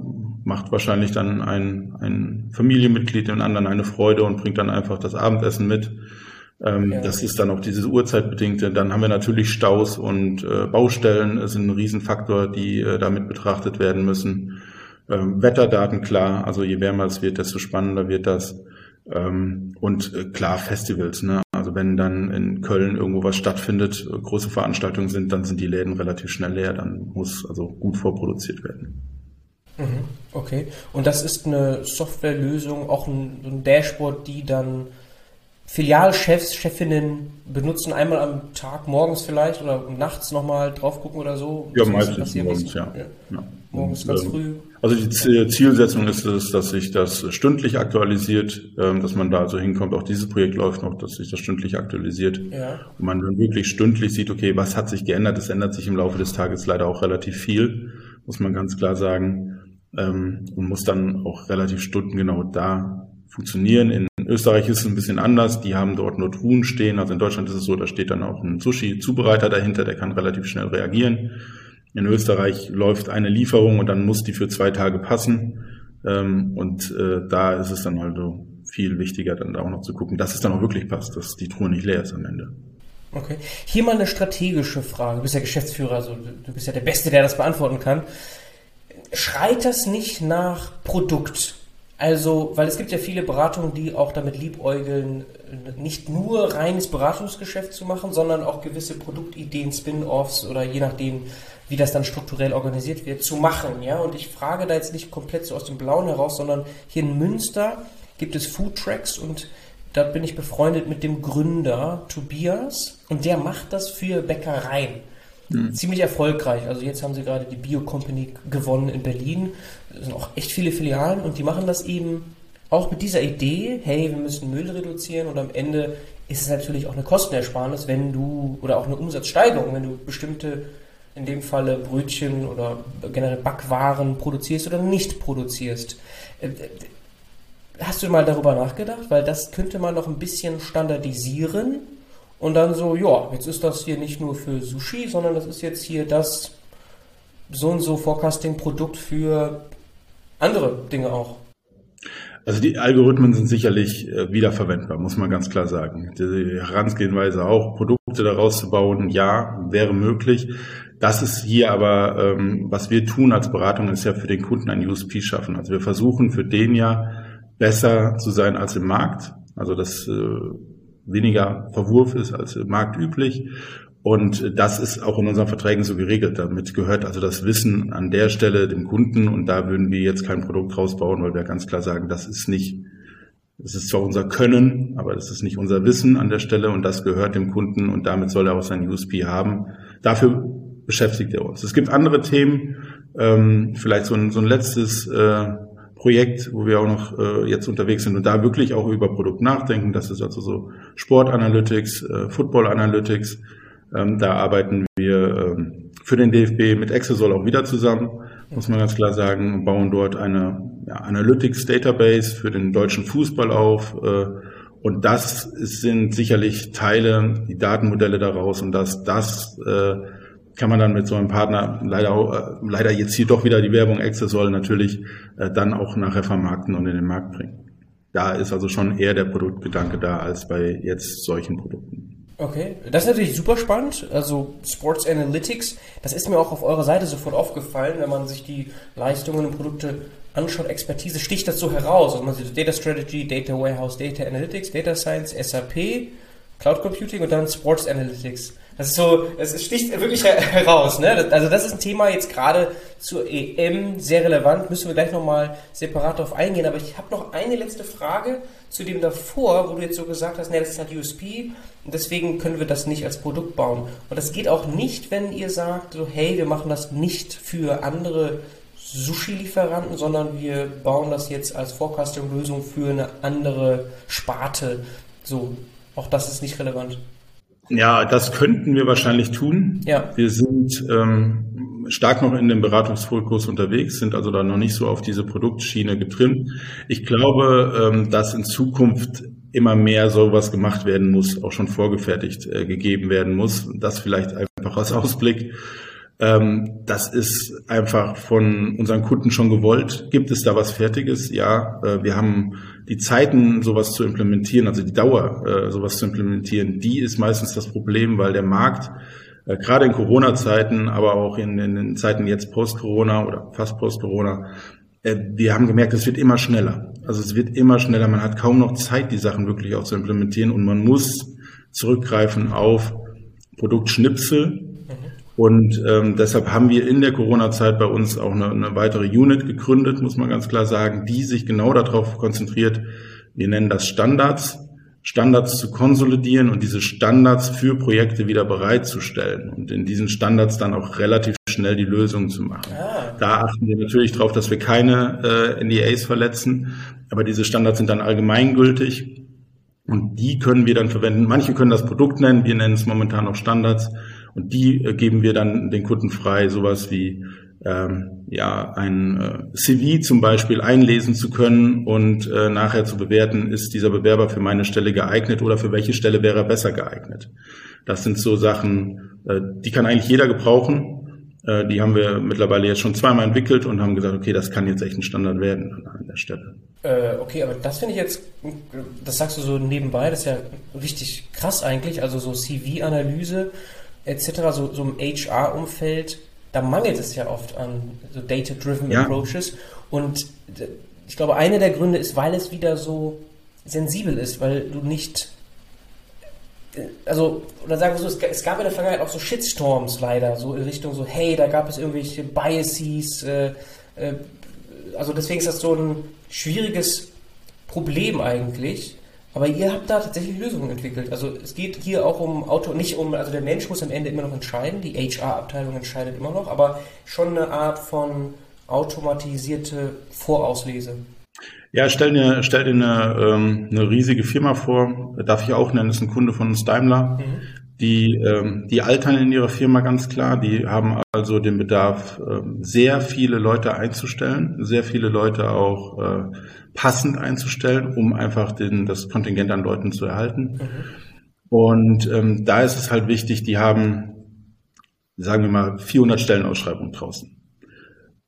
macht wahrscheinlich dann ein, ein Familienmitglied den anderen eine Freude und bringt dann einfach das Abendessen mit. Ähm, ja. Das ist dann auch dieses Uhrzeitbedingte. Dann haben wir natürlich Staus und äh, Baustellen das sind ein Riesenfaktor, die äh, damit betrachtet werden müssen. Ähm, Wetterdaten klar, also je wärmer es wird, desto spannender wird das. Ähm, und äh, klar Festivals, ne? Also wenn dann in Köln irgendwo was stattfindet, äh, große Veranstaltungen sind, dann sind die Läden relativ schnell leer, dann muss also gut vorproduziert werden. Mhm. Okay. Und das ist eine Softwarelösung, auch ein, ein Dashboard, die dann Filialchefs, Chefinnen benutzen einmal am Tag, morgens vielleicht oder nachts nochmal drauf gucken oder so? Ja, meistens morgens, ja. ja. ja. Morgens ganz ähm, früh. Also die Zielsetzung ist es, dass sich das stündlich aktualisiert, ähm, dass man da so hinkommt. Auch dieses Projekt läuft noch, dass sich das stündlich aktualisiert. Ja. Und man dann wirklich stündlich sieht, okay, was hat sich geändert? Es ändert sich im Laufe des Tages leider auch relativ viel, muss man ganz klar sagen. Ähm, und muss dann auch relativ stundengenau da funktionieren. In Österreich ist es ein bisschen anders. Die haben dort nur Truhen stehen. Also in Deutschland ist es so, da steht dann auch ein Sushi-Zubereiter dahinter, der kann relativ schnell reagieren. In Österreich läuft eine Lieferung und dann muss die für zwei Tage passen. Ähm, und äh, da ist es dann halt so viel wichtiger, dann auch noch zu gucken, dass es dann auch wirklich passt, dass die Truhe nicht leer ist am Ende. Okay. Hier mal eine strategische Frage. Du bist ja Geschäftsführer, also du bist ja der Beste, der das beantworten kann. Schreit das nicht nach Produkt? Also, weil es gibt ja viele Beratungen, die auch damit liebäugeln, nicht nur reines Beratungsgeschäft zu machen, sondern auch gewisse Produktideen, Spin-offs oder je nachdem, wie das dann strukturell organisiert wird, zu machen. Ja, und ich frage da jetzt nicht komplett so aus dem Blauen heraus, sondern hier in Münster gibt es Food Tracks und da bin ich befreundet mit dem Gründer Tobias und der macht das für Bäckereien. Mhm. Ziemlich erfolgreich. Also jetzt haben sie gerade die Bio Company gewonnen in Berlin. Sind auch echt viele Filialen und die machen das eben auch mit dieser Idee, hey, wir müssen Müll reduzieren und am Ende ist es natürlich auch eine Kostenersparnis, wenn du, oder auch eine Umsatzsteigerung, wenn du bestimmte, in dem Falle Brötchen oder generell Backwaren produzierst oder nicht produzierst. Äh, hast du mal darüber nachgedacht? Weil das könnte man noch ein bisschen standardisieren und dann so, ja, jetzt ist das hier nicht nur für Sushi, sondern das ist jetzt hier das so und so Forecasting-Produkt für andere Dinge auch. Also die Algorithmen sind sicherlich äh, wiederverwendbar, muss man ganz klar sagen. Die Herangehensweise auch, Produkte daraus zu bauen, ja, wäre möglich. Das ist hier aber, ähm, was wir tun als Beratung, ist ja für den Kunden ein USP schaffen. Also wir versuchen für den ja besser zu sein als im Markt. Also das äh, weniger Verwurf ist als marktüblich. Und das ist auch in unseren Verträgen so geregelt. Damit gehört also das Wissen an der Stelle dem Kunden. Und da würden wir jetzt kein Produkt rausbauen, weil wir ganz klar sagen, das ist nicht, das ist zwar unser Können, aber das ist nicht unser Wissen an der Stelle und das gehört dem Kunden und damit soll er auch sein USP haben. Dafür beschäftigt er uns. Es gibt andere Themen, ähm, vielleicht so ein, so ein letztes äh, Projekt, wo wir auch noch äh, jetzt unterwegs sind und da wirklich auch über Produkt nachdenken. Das ist also so Sport Analytics, äh, Football Analytics. Ähm, da arbeiten wir ähm, für den DFB mit Exasol auch wieder zusammen, muss man ganz klar sagen, bauen dort eine ja, Analytics Database für den deutschen Fußball auf. Äh, und das sind sicherlich Teile, die Datenmodelle daraus und das, das äh, kann man dann mit so einem Partner leider äh, leider jetzt hier doch wieder die Werbung Accessol natürlich äh, dann auch nachher vermarkten und in den Markt bringen. Da ist also schon eher der Produktgedanke da als bei jetzt solchen Produkten. Okay, das ist natürlich super spannend. Also Sports Analytics, das ist mir auch auf eurer Seite sofort aufgefallen, wenn man sich die Leistungen und Produkte anschaut. Expertise sticht das so heraus. Also man sieht Data Strategy, Data Warehouse, Data Analytics, Data Science, SAP, Cloud Computing und dann Sports Analytics. Das ist so, es sticht wirklich heraus. Ne? Also das ist ein Thema jetzt gerade zur EM sehr relevant. Müssen wir gleich nochmal separat darauf eingehen. Aber ich habe noch eine letzte Frage zu dem davor, wo du jetzt so gesagt hast, ne, das ist halt USP und deswegen können wir das nicht als Produkt bauen. Und das geht auch nicht, wenn ihr sagt, so, hey, wir machen das nicht für andere Sushi-Lieferanten, sondern wir bauen das jetzt als Forecasting-Lösung für eine andere Sparte. So, auch das ist nicht relevant. Ja, das könnten wir wahrscheinlich tun. Ja. Wir sind ähm, stark noch in dem Beratungsfokus unterwegs, sind also da noch nicht so auf diese Produktschiene getrimmt. Ich glaube, ähm, dass in Zukunft immer mehr sowas gemacht werden muss, auch schon vorgefertigt äh, gegeben werden muss. Das vielleicht einfach als Ausblick. Ähm, das ist einfach von unseren Kunden schon gewollt. Gibt es da was Fertiges? Ja, äh, wir haben die Zeiten, sowas zu implementieren, also die Dauer, äh, sowas zu implementieren, die ist meistens das Problem, weil der Markt äh, gerade in Corona-Zeiten, aber auch in, in den Zeiten jetzt post-Corona oder fast post-Corona, äh, wir haben gemerkt, es wird immer schneller. Also es wird immer schneller. Man hat kaum noch Zeit, die Sachen wirklich auch zu implementieren und man muss zurückgreifen auf Produktschnipsel, und ähm, deshalb haben wir in der Corona-Zeit bei uns auch eine, eine weitere Unit gegründet, muss man ganz klar sagen, die sich genau darauf konzentriert, wir nennen das Standards, Standards zu konsolidieren und diese Standards für Projekte wieder bereitzustellen und in diesen Standards dann auch relativ schnell die Lösungen zu machen. Ah. Da achten wir natürlich darauf, dass wir keine äh, NDAs verletzen, aber diese Standards sind dann allgemeingültig und die können wir dann verwenden. Manche können das Produkt nennen, wir nennen es momentan noch Standards und die äh, geben wir dann den Kunden frei, sowas wie ähm, ja ein äh, CV zum Beispiel einlesen zu können und äh, nachher zu bewerten, ist dieser Bewerber für meine Stelle geeignet oder für welche Stelle wäre er besser geeignet. Das sind so Sachen, äh, die kann eigentlich jeder gebrauchen. Äh, die haben wir mittlerweile jetzt schon zweimal entwickelt und haben gesagt, okay, das kann jetzt echt ein Standard werden an der Stelle. Äh, okay, aber das finde ich jetzt, das sagst du so nebenbei, das ist ja richtig krass eigentlich, also so CV-Analyse etc., so, so im HR-Umfeld, da mangelt es ja oft an so Data-Driven ja. Approaches. Und ich glaube, einer der Gründe ist, weil es wieder so sensibel ist, weil du nicht also, oder sagen wir so, es gab in der Vergangenheit auch so Shitstorms leider, so in Richtung so, hey, da gab es irgendwelche Biases, äh, äh, also deswegen ist das so ein schwieriges Problem eigentlich. Aber ihr habt da tatsächlich Lösungen entwickelt. Also es geht hier auch um Auto, nicht um, also der Mensch muss am Ende immer noch entscheiden, die HR-Abteilung entscheidet immer noch, aber schon eine Art von automatisierte Vorauslese. Ja, stell dir, stell dir eine, ähm, eine riesige Firma vor, darf ich auch nennen, das ist ein Kunde von uns Daimler. Mhm. Die, ähm, die altern in ihrer Firma ganz klar, die haben also den Bedarf, ähm, sehr viele Leute einzustellen, sehr viele Leute auch äh, passend einzustellen, um einfach den, das Kontingent an Leuten zu erhalten. Mhm. Und ähm, da ist es halt wichtig, die haben, sagen wir mal, 400 Stellenausschreibungen draußen.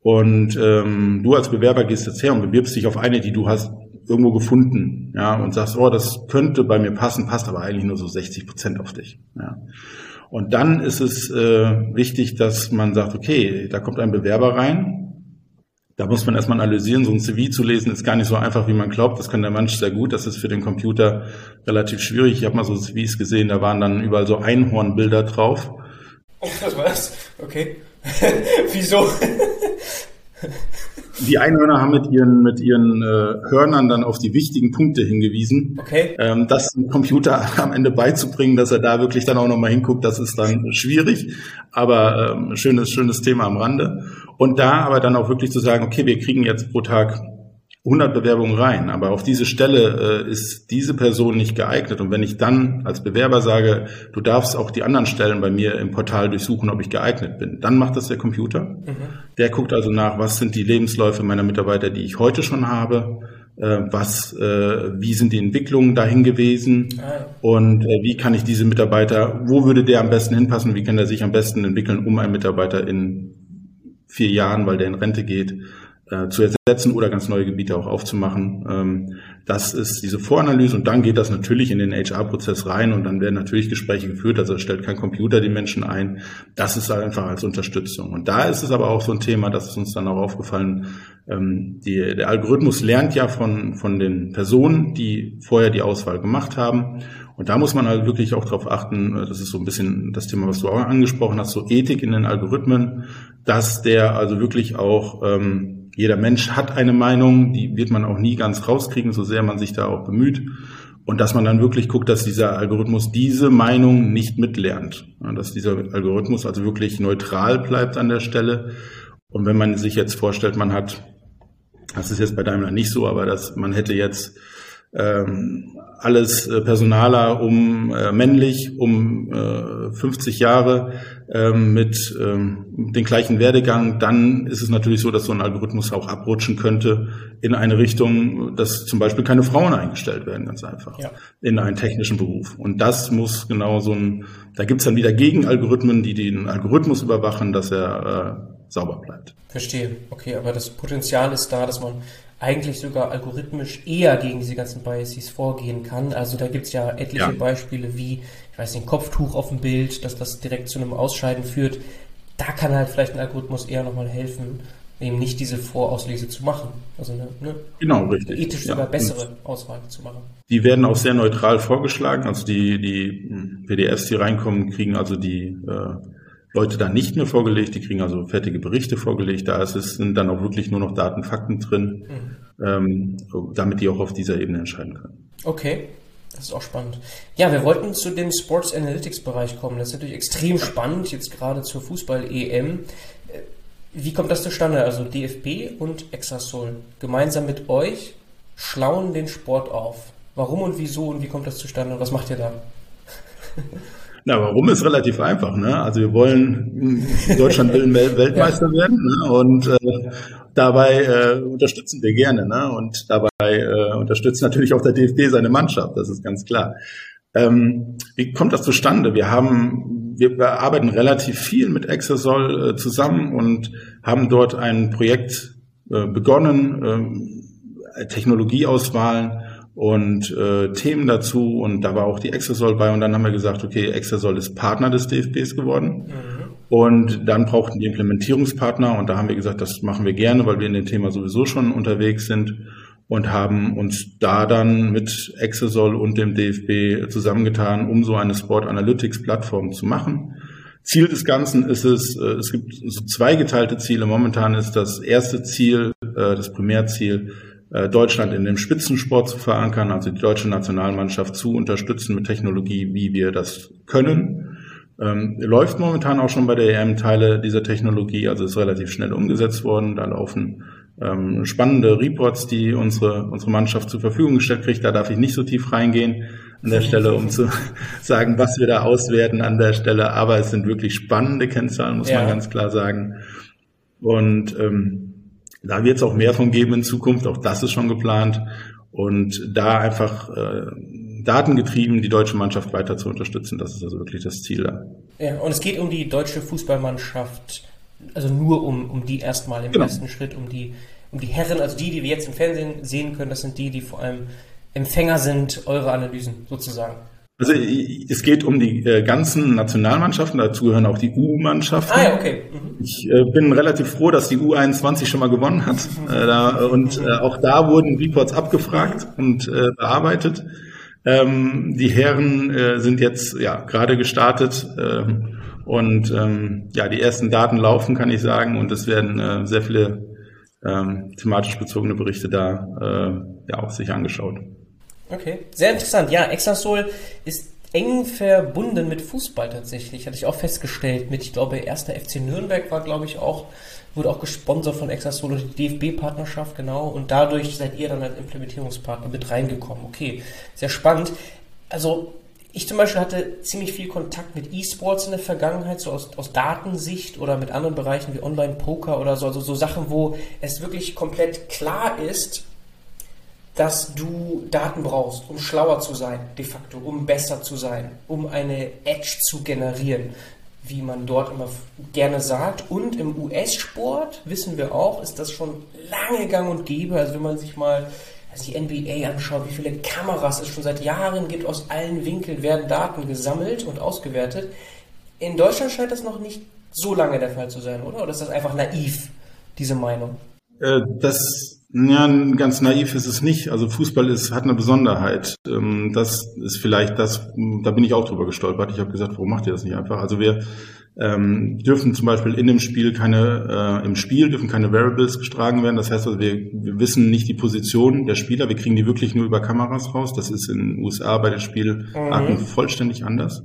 Und ähm, du als Bewerber gehst jetzt her und bewirbst dich auf eine, die du hast irgendwo gefunden, ja, und sagst, oh, das könnte bei mir passen, passt aber eigentlich nur so 60 Prozent auf dich. Ja. Und dann ist es äh, wichtig, dass man sagt, okay, da kommt ein Bewerber rein, da muss man erstmal analysieren. So ein CV zu lesen ist gar nicht so einfach, wie man glaubt. Das kann der Mensch sehr gut. Das ist für den Computer relativ schwierig. Ich habe mal so CVs gesehen, da waren dann überall so Einhornbilder drauf. Was das? Okay. Wieso? Die Einhörner haben mit ihren, mit ihren äh, Hörnern dann auf die wichtigen Punkte hingewiesen. Okay. Ähm, das dem Computer am Ende beizubringen, dass er da wirklich dann auch nochmal hinguckt, das ist dann schwierig. Aber ähm, schönes, schönes Thema am Rande. Und da aber dann auch wirklich zu sagen, okay, wir kriegen jetzt pro Tag 100 Bewerbungen rein, aber auf diese Stelle äh, ist diese Person nicht geeignet. Und wenn ich dann als Bewerber sage, du darfst auch die anderen Stellen bei mir im Portal durchsuchen, ob ich geeignet bin, dann macht das der Computer. Mhm. Der guckt also nach, was sind die Lebensläufe meiner Mitarbeiter, die ich heute schon habe, äh, was, äh, wie sind die Entwicklungen dahin gewesen ah. und äh, wie kann ich diese Mitarbeiter, wo würde der am besten hinpassen, wie kann er sich am besten entwickeln, um einen Mitarbeiter in vier Jahren, weil der in Rente geht, äh, zu ersetzen oder ganz neue Gebiete auch aufzumachen. Ähm, das ist diese Voranalyse und dann geht das natürlich in den HR-Prozess rein und dann werden natürlich Gespräche geführt. Also stellt kein Computer die Menschen ein. Das ist einfach als Unterstützung. Und da ist es aber auch so ein Thema, das ist uns dann auch aufgefallen. Ähm, die, der Algorithmus lernt ja von, von den Personen, die vorher die Auswahl gemacht haben. Und da muss man halt wirklich auch darauf achten, das ist so ein bisschen das Thema, was du auch angesprochen hast, so Ethik in den Algorithmen, dass der also wirklich auch ähm, jeder Mensch hat eine Meinung, die wird man auch nie ganz rauskriegen, so sehr man sich da auch bemüht. Und dass man dann wirklich guckt, dass dieser Algorithmus diese Meinung nicht mitlernt. Dass dieser Algorithmus also wirklich neutral bleibt an der Stelle. Und wenn man sich jetzt vorstellt, man hat, das ist jetzt bei Daimler nicht so, aber dass man hätte jetzt ähm, alles äh, Personaler um äh, männlich um äh, 50 Jahre ähm, mit ähm, den gleichen Werdegang, dann ist es natürlich so, dass so ein Algorithmus auch abrutschen könnte in eine Richtung, dass zum Beispiel keine Frauen eingestellt werden, ganz einfach, ja. in einen technischen Beruf. Und das muss genau so ein, da gibt's dann wieder Gegenalgorithmen, die den Algorithmus überwachen, dass er äh, sauber bleibt. Verstehe. Okay, aber das Potenzial ist da, dass man eigentlich sogar algorithmisch eher gegen diese ganzen Biases vorgehen kann. Also da gibt's ja etliche ja. Beispiele wie, ich weiß nicht, ein Kopftuch auf dem Bild, dass das direkt zu einem Ausscheiden führt. Da kann halt vielleicht ein Algorithmus eher nochmal helfen, eben nicht diese Vorauslese zu machen. Also eine, ne, genau, richtig. ethisch sogar ja. bessere Und Auswahl zu machen. Die werden auch sehr neutral vorgeschlagen. Also die, die PDFs, die reinkommen, kriegen also die äh, Leute dann nicht mehr vorgelegt, die kriegen also fertige Berichte vorgelegt, da ist es, sind dann auch wirklich nur noch Daten, Fakten drin, mhm. ähm, damit die auch auf dieser Ebene entscheiden können. Okay, das ist auch spannend. Ja, wir wollten zu dem Sports Analytics Bereich kommen. Das ist natürlich extrem spannend, jetzt gerade zur Fußball-EM. Wie kommt das zustande? Also DFB und Exasol gemeinsam mit euch schlauen den Sport auf. Warum und wieso und wie kommt das zustande und was macht ihr da? Na, warum ist relativ einfach, ne? Also wir wollen, Deutschland will Weltmeister ja. werden ne? und äh, dabei äh, unterstützen wir gerne, ne? Und dabei äh, unterstützt natürlich auch der DFB seine Mannschaft, das ist ganz klar. Ähm, wie kommt das zustande? Wir haben, wir, wir arbeiten relativ viel mit Exasol äh, zusammen und haben dort ein Projekt äh, begonnen, äh, Technologieauswahlen und äh, Themen dazu und da war auch die Exasol bei und dann haben wir gesagt, okay, Exasol ist Partner des DFBs geworden mhm. und dann brauchten die Implementierungspartner und da haben wir gesagt, das machen wir gerne, weil wir in dem Thema sowieso schon unterwegs sind und haben uns da dann mit Exasol und dem DFB zusammengetan, um so eine Sport Analytics Plattform zu machen. Ziel des Ganzen ist es, äh, es gibt so zweigeteilte Ziele. Momentan ist das erste Ziel, äh, das Primärziel, Deutschland in dem Spitzensport zu verankern, also die deutsche Nationalmannschaft zu unterstützen mit Technologie, wie wir das können. Ähm, läuft momentan auch schon bei der EM Teile dieser Technologie, also ist relativ schnell umgesetzt worden. Da laufen ähm, spannende Reports, die unsere, unsere Mannschaft zur Verfügung gestellt kriegt. Da darf ich nicht so tief reingehen an der Stelle, um zu sagen, was wir da auswerten an der Stelle. Aber es sind wirklich spannende Kennzahlen, muss ja. man ganz klar sagen. Und ähm, da wird es auch mehr von geben in Zukunft, auch das ist schon geplant. Und da einfach äh, datengetrieben die deutsche Mannschaft weiter zu unterstützen, das ist also wirklich das Ziel da. Ja, und es geht um die deutsche Fußballmannschaft, also nur um, um die erstmal im genau. ersten Schritt, um die, um die Herren, also die, die wir jetzt im Fernsehen sehen können, das sind die, die vor allem Empfänger sind eurer Analysen sozusagen. Also es geht um die äh, ganzen Nationalmannschaften, dazu gehören auch die U-Mannschaften. Ah ja, okay. Mhm. Ich äh, bin relativ froh, dass die U21 schon mal gewonnen hat. Äh, da, und äh, auch da wurden Reports abgefragt und äh, bearbeitet. Ähm, die Herren äh, sind jetzt ja gerade gestartet ähm, und ähm, ja die ersten Daten laufen, kann ich sagen, und es werden sehr viele ähm, thematisch bezogene Berichte da ja auch sich angeschaut. Okay, sehr interessant. Ja, Exasol ist eng verbunden mit Fußball tatsächlich. Hatte ich auch festgestellt. Mit, ich glaube, erster FC Nürnberg war, glaube ich, auch, wurde auch gesponsert von Exasol und die DFB-Partnerschaft, genau. Und dadurch seid ihr dann als Implementierungspartner mit reingekommen. Okay, sehr spannend. Also, ich zum Beispiel hatte ziemlich viel Kontakt mit E-Sports in der Vergangenheit, so aus, aus Datensicht oder mit anderen Bereichen wie Online-Poker oder so, also so Sachen, wo es wirklich komplett klar ist, dass du Daten brauchst, um schlauer zu sein, de facto, um besser zu sein, um eine Edge zu generieren, wie man dort immer gerne sagt. Und im US-Sport, wissen wir auch, ist das schon lange gang und gäbe. Also wenn man sich mal also die NBA anschaut, wie viele Kameras es schon seit Jahren gibt, aus allen Winkeln werden Daten gesammelt und ausgewertet. In Deutschland scheint das noch nicht so lange der Fall zu sein, oder? Oder ist das einfach naiv, diese Meinung? Äh, das ja, ganz naiv ist es nicht. Also Fußball ist, hat eine Besonderheit. Ähm, das ist vielleicht das, da bin ich auch drüber gestolpert. Ich habe gesagt, warum macht ihr das nicht einfach? Also wir ähm, dürfen zum Beispiel in dem Spiel keine, äh, im Spiel dürfen keine Variables getragen werden. Das heißt also, wir, wir wissen nicht die Position der Spieler. Wir kriegen die wirklich nur über Kameras raus. Das ist in den USA bei den Spielarten mhm. vollständig anders.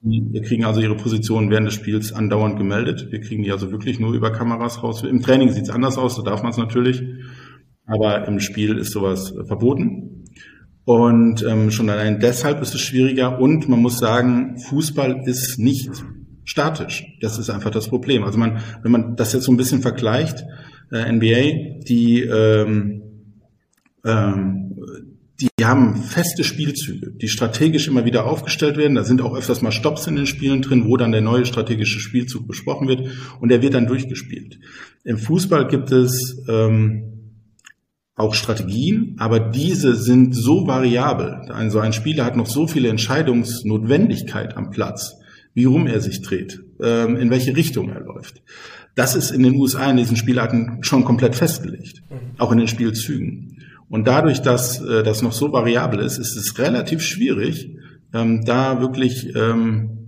Wir kriegen also ihre Position während des Spiels andauernd gemeldet. Wir kriegen die also wirklich nur über Kameras raus. Im Training sieht es anders aus, da darf man es natürlich aber im Spiel ist sowas verboten. Und ähm, schon allein deshalb ist es schwieriger. Und man muss sagen, Fußball ist nicht statisch. Das ist einfach das Problem. Also man, wenn man das jetzt so ein bisschen vergleicht, äh, NBA, die ähm, ähm, die haben feste Spielzüge, die strategisch immer wieder aufgestellt werden. Da sind auch öfters mal Stops in den Spielen drin, wo dann der neue strategische Spielzug besprochen wird und der wird dann durchgespielt. Im Fußball gibt es ähm, auch Strategien, aber diese sind so variabel. Also ein Spieler hat noch so viele Entscheidungsnotwendigkeit am Platz, wie rum er sich dreht, ähm, in welche Richtung er läuft. Das ist in den USA in diesen Spielarten schon komplett festgelegt, mhm. auch in den Spielzügen. Und dadurch, dass äh, das noch so variabel ist, ist es relativ schwierig, ähm, da wirklich ähm,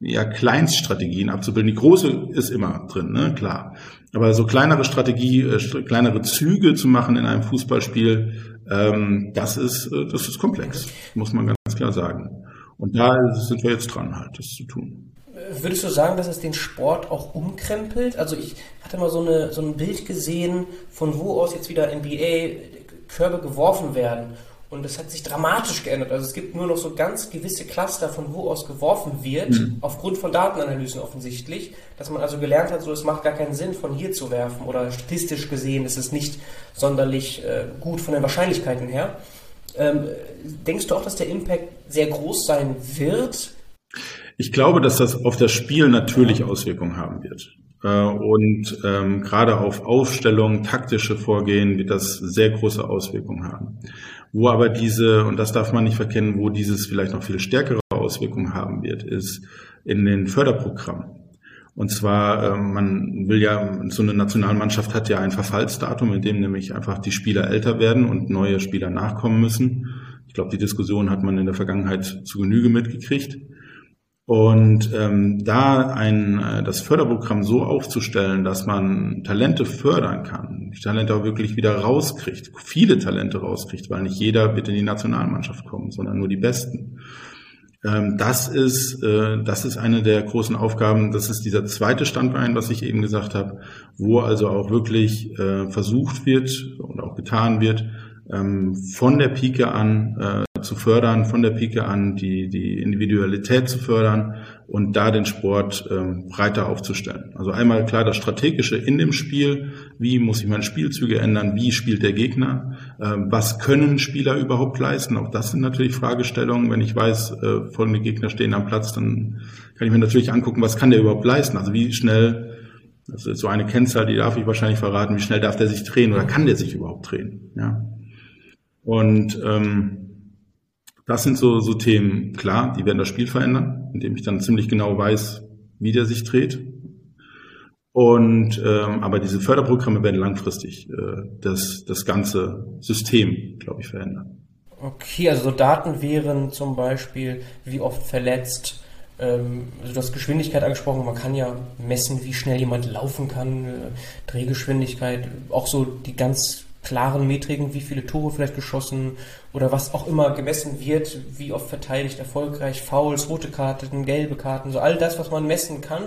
ja, Kleinststrategien abzubilden. Die große ist immer drin, ne? klar. Aber so kleinere Strategie, äh, kleinere Züge zu machen in einem Fußballspiel, ähm, das ist, äh, das ist komplex, muss man ganz klar sagen. Und da sind wir jetzt dran, halt, das zu tun. Würdest du sagen, dass es den Sport auch umkrempelt? Also ich hatte mal so, eine, so ein Bild gesehen, von wo aus jetzt wieder NBA Körbe geworfen werden. Und es hat sich dramatisch geändert. Also es gibt nur noch so ganz gewisse Cluster, von wo aus geworfen wird, mhm. aufgrund von Datenanalysen offensichtlich, dass man also gelernt hat, so es macht gar keinen Sinn, von hier zu werfen oder statistisch gesehen ist es nicht sonderlich äh, gut von den Wahrscheinlichkeiten her. Ähm, denkst du auch, dass der Impact sehr groß sein wird? Ich glaube, dass das auf das Spiel natürlich Auswirkungen haben wird. Äh, und ähm, gerade auf Aufstellung, taktische Vorgehen wird das sehr große Auswirkungen haben. Wo aber diese, und das darf man nicht verkennen, wo dieses vielleicht noch viel stärkere Auswirkungen haben wird, ist in den Förderprogrammen. Und zwar, ähm, man will ja, so eine Nationalmannschaft hat ja ein Verfallsdatum, in dem nämlich einfach die Spieler älter werden und neue Spieler nachkommen müssen. Ich glaube, die Diskussion hat man in der Vergangenheit zu Genüge mitgekriegt. Und ähm, da ein, äh, das Förderprogramm so aufzustellen, dass man Talente fördern kann, die Talente auch wirklich wieder rauskriegt, viele Talente rauskriegt, weil nicht jeder wird in die Nationalmannschaft kommen, sondern nur die Besten. Ähm, das ist, äh, das ist eine der großen Aufgaben. Das ist dieser zweite Standbein, was ich eben gesagt habe, wo also auch wirklich äh, versucht wird und auch getan wird, ähm, von der Pike an äh, zu fördern, von der Pike an die, die Individualität zu fördern und da den Sport ähm, breiter aufzustellen. Also einmal klar das Strategische in dem Spiel, wie muss ich meine Spielzüge ändern, wie spielt der Gegner, äh, was können Spieler überhaupt leisten, auch das sind natürlich Fragestellungen. Wenn ich weiß, äh, folgende Gegner stehen am Platz, dann kann ich mir natürlich angucken, was kann der überhaupt leisten, also wie schnell das ist so eine Kennzahl, die darf ich wahrscheinlich verraten, wie schnell darf der sich drehen oder kann der sich überhaupt drehen. Ja. Und ähm, das sind so, so Themen, klar, die werden das Spiel verändern, indem ich dann ziemlich genau weiß, wie der sich dreht. Und ähm, aber diese Förderprogramme werden langfristig äh, das, das ganze System, glaube ich, verändern. Okay, also so Daten wären zum Beispiel, wie oft verletzt, ähm, also du hast Geschwindigkeit angesprochen, man kann ja messen, wie schnell jemand laufen kann, äh, Drehgeschwindigkeit, auch so die ganz klaren Metriken, wie viele Tore vielleicht geschossen oder was auch immer gemessen wird, wie oft verteidigt, erfolgreich, Fouls, rote Karten, gelbe Karten, so all das, was man messen kann.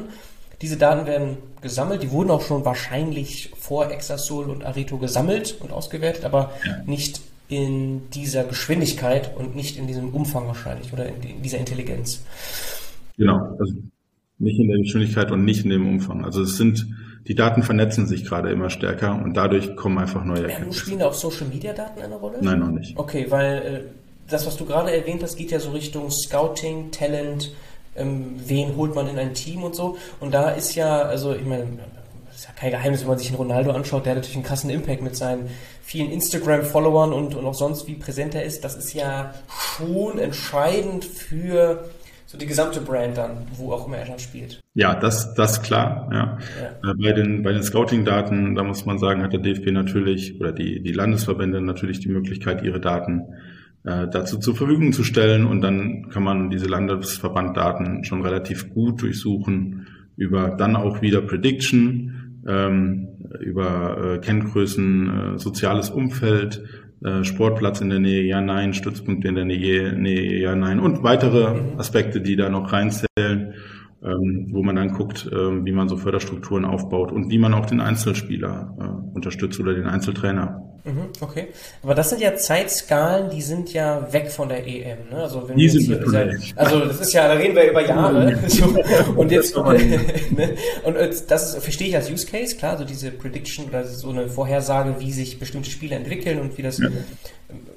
Diese Daten werden gesammelt, die wurden auch schon wahrscheinlich vor Exasol und Arito gesammelt und ausgewertet, aber ja. nicht in dieser Geschwindigkeit und nicht in diesem Umfang wahrscheinlich oder in dieser Intelligenz. Genau, also nicht in der Geschwindigkeit und nicht in dem Umfang. Also es sind die Daten vernetzen sich gerade immer stärker und dadurch kommen einfach neue Erkenntnisse. Ja, spielen auch Social Media Daten eine Rolle? Nein, noch nicht. Okay, weil äh, das, was du gerade erwähnt hast, geht ja so Richtung Scouting, Talent, ähm, wen holt man in ein Team und so. Und da ist ja, also ich meine, das ist ja kein Geheimnis, wenn man sich einen Ronaldo anschaut, der hat natürlich einen krassen Impact mit seinen vielen Instagram-Followern und, und auch sonst, wie präsent er ist. Das ist ja schon entscheidend für so die gesamte Brand dann, wo auch immer er dann spielt. Ja, das, das klar. Ja. ja. Äh, bei den, bei den Scouting-Daten, da muss man sagen, hat der DFB natürlich oder die, die Landesverbände natürlich die Möglichkeit, ihre Daten äh, dazu zur Verfügung zu stellen und dann kann man diese Landesverbanddaten schon relativ gut durchsuchen über dann auch wieder Prediction, ähm, über äh, Kenngrößen, äh, soziales Umfeld, äh, Sportplatz in der Nähe, ja, nein, Stützpunkte in der Nähe, Nähe, ja, nein und weitere Aspekte, die da noch reinzählen ähm, wo man dann guckt, ähm, wie man so Förderstrukturen aufbaut und wie man auch den Einzelspieler äh, unterstützt oder den Einzeltrainer. Mhm, okay, aber das sind ja Zeitskalen, die sind ja weg von der EM. Ne? Also wenn die sind hier, dieser, also das ist ja, da reden wir über Jahre. so, und jetzt ne? und das ist, verstehe ich als Use Case klar, so diese Prediction oder so eine Vorhersage, wie sich bestimmte Spiele entwickeln und wie das, ja.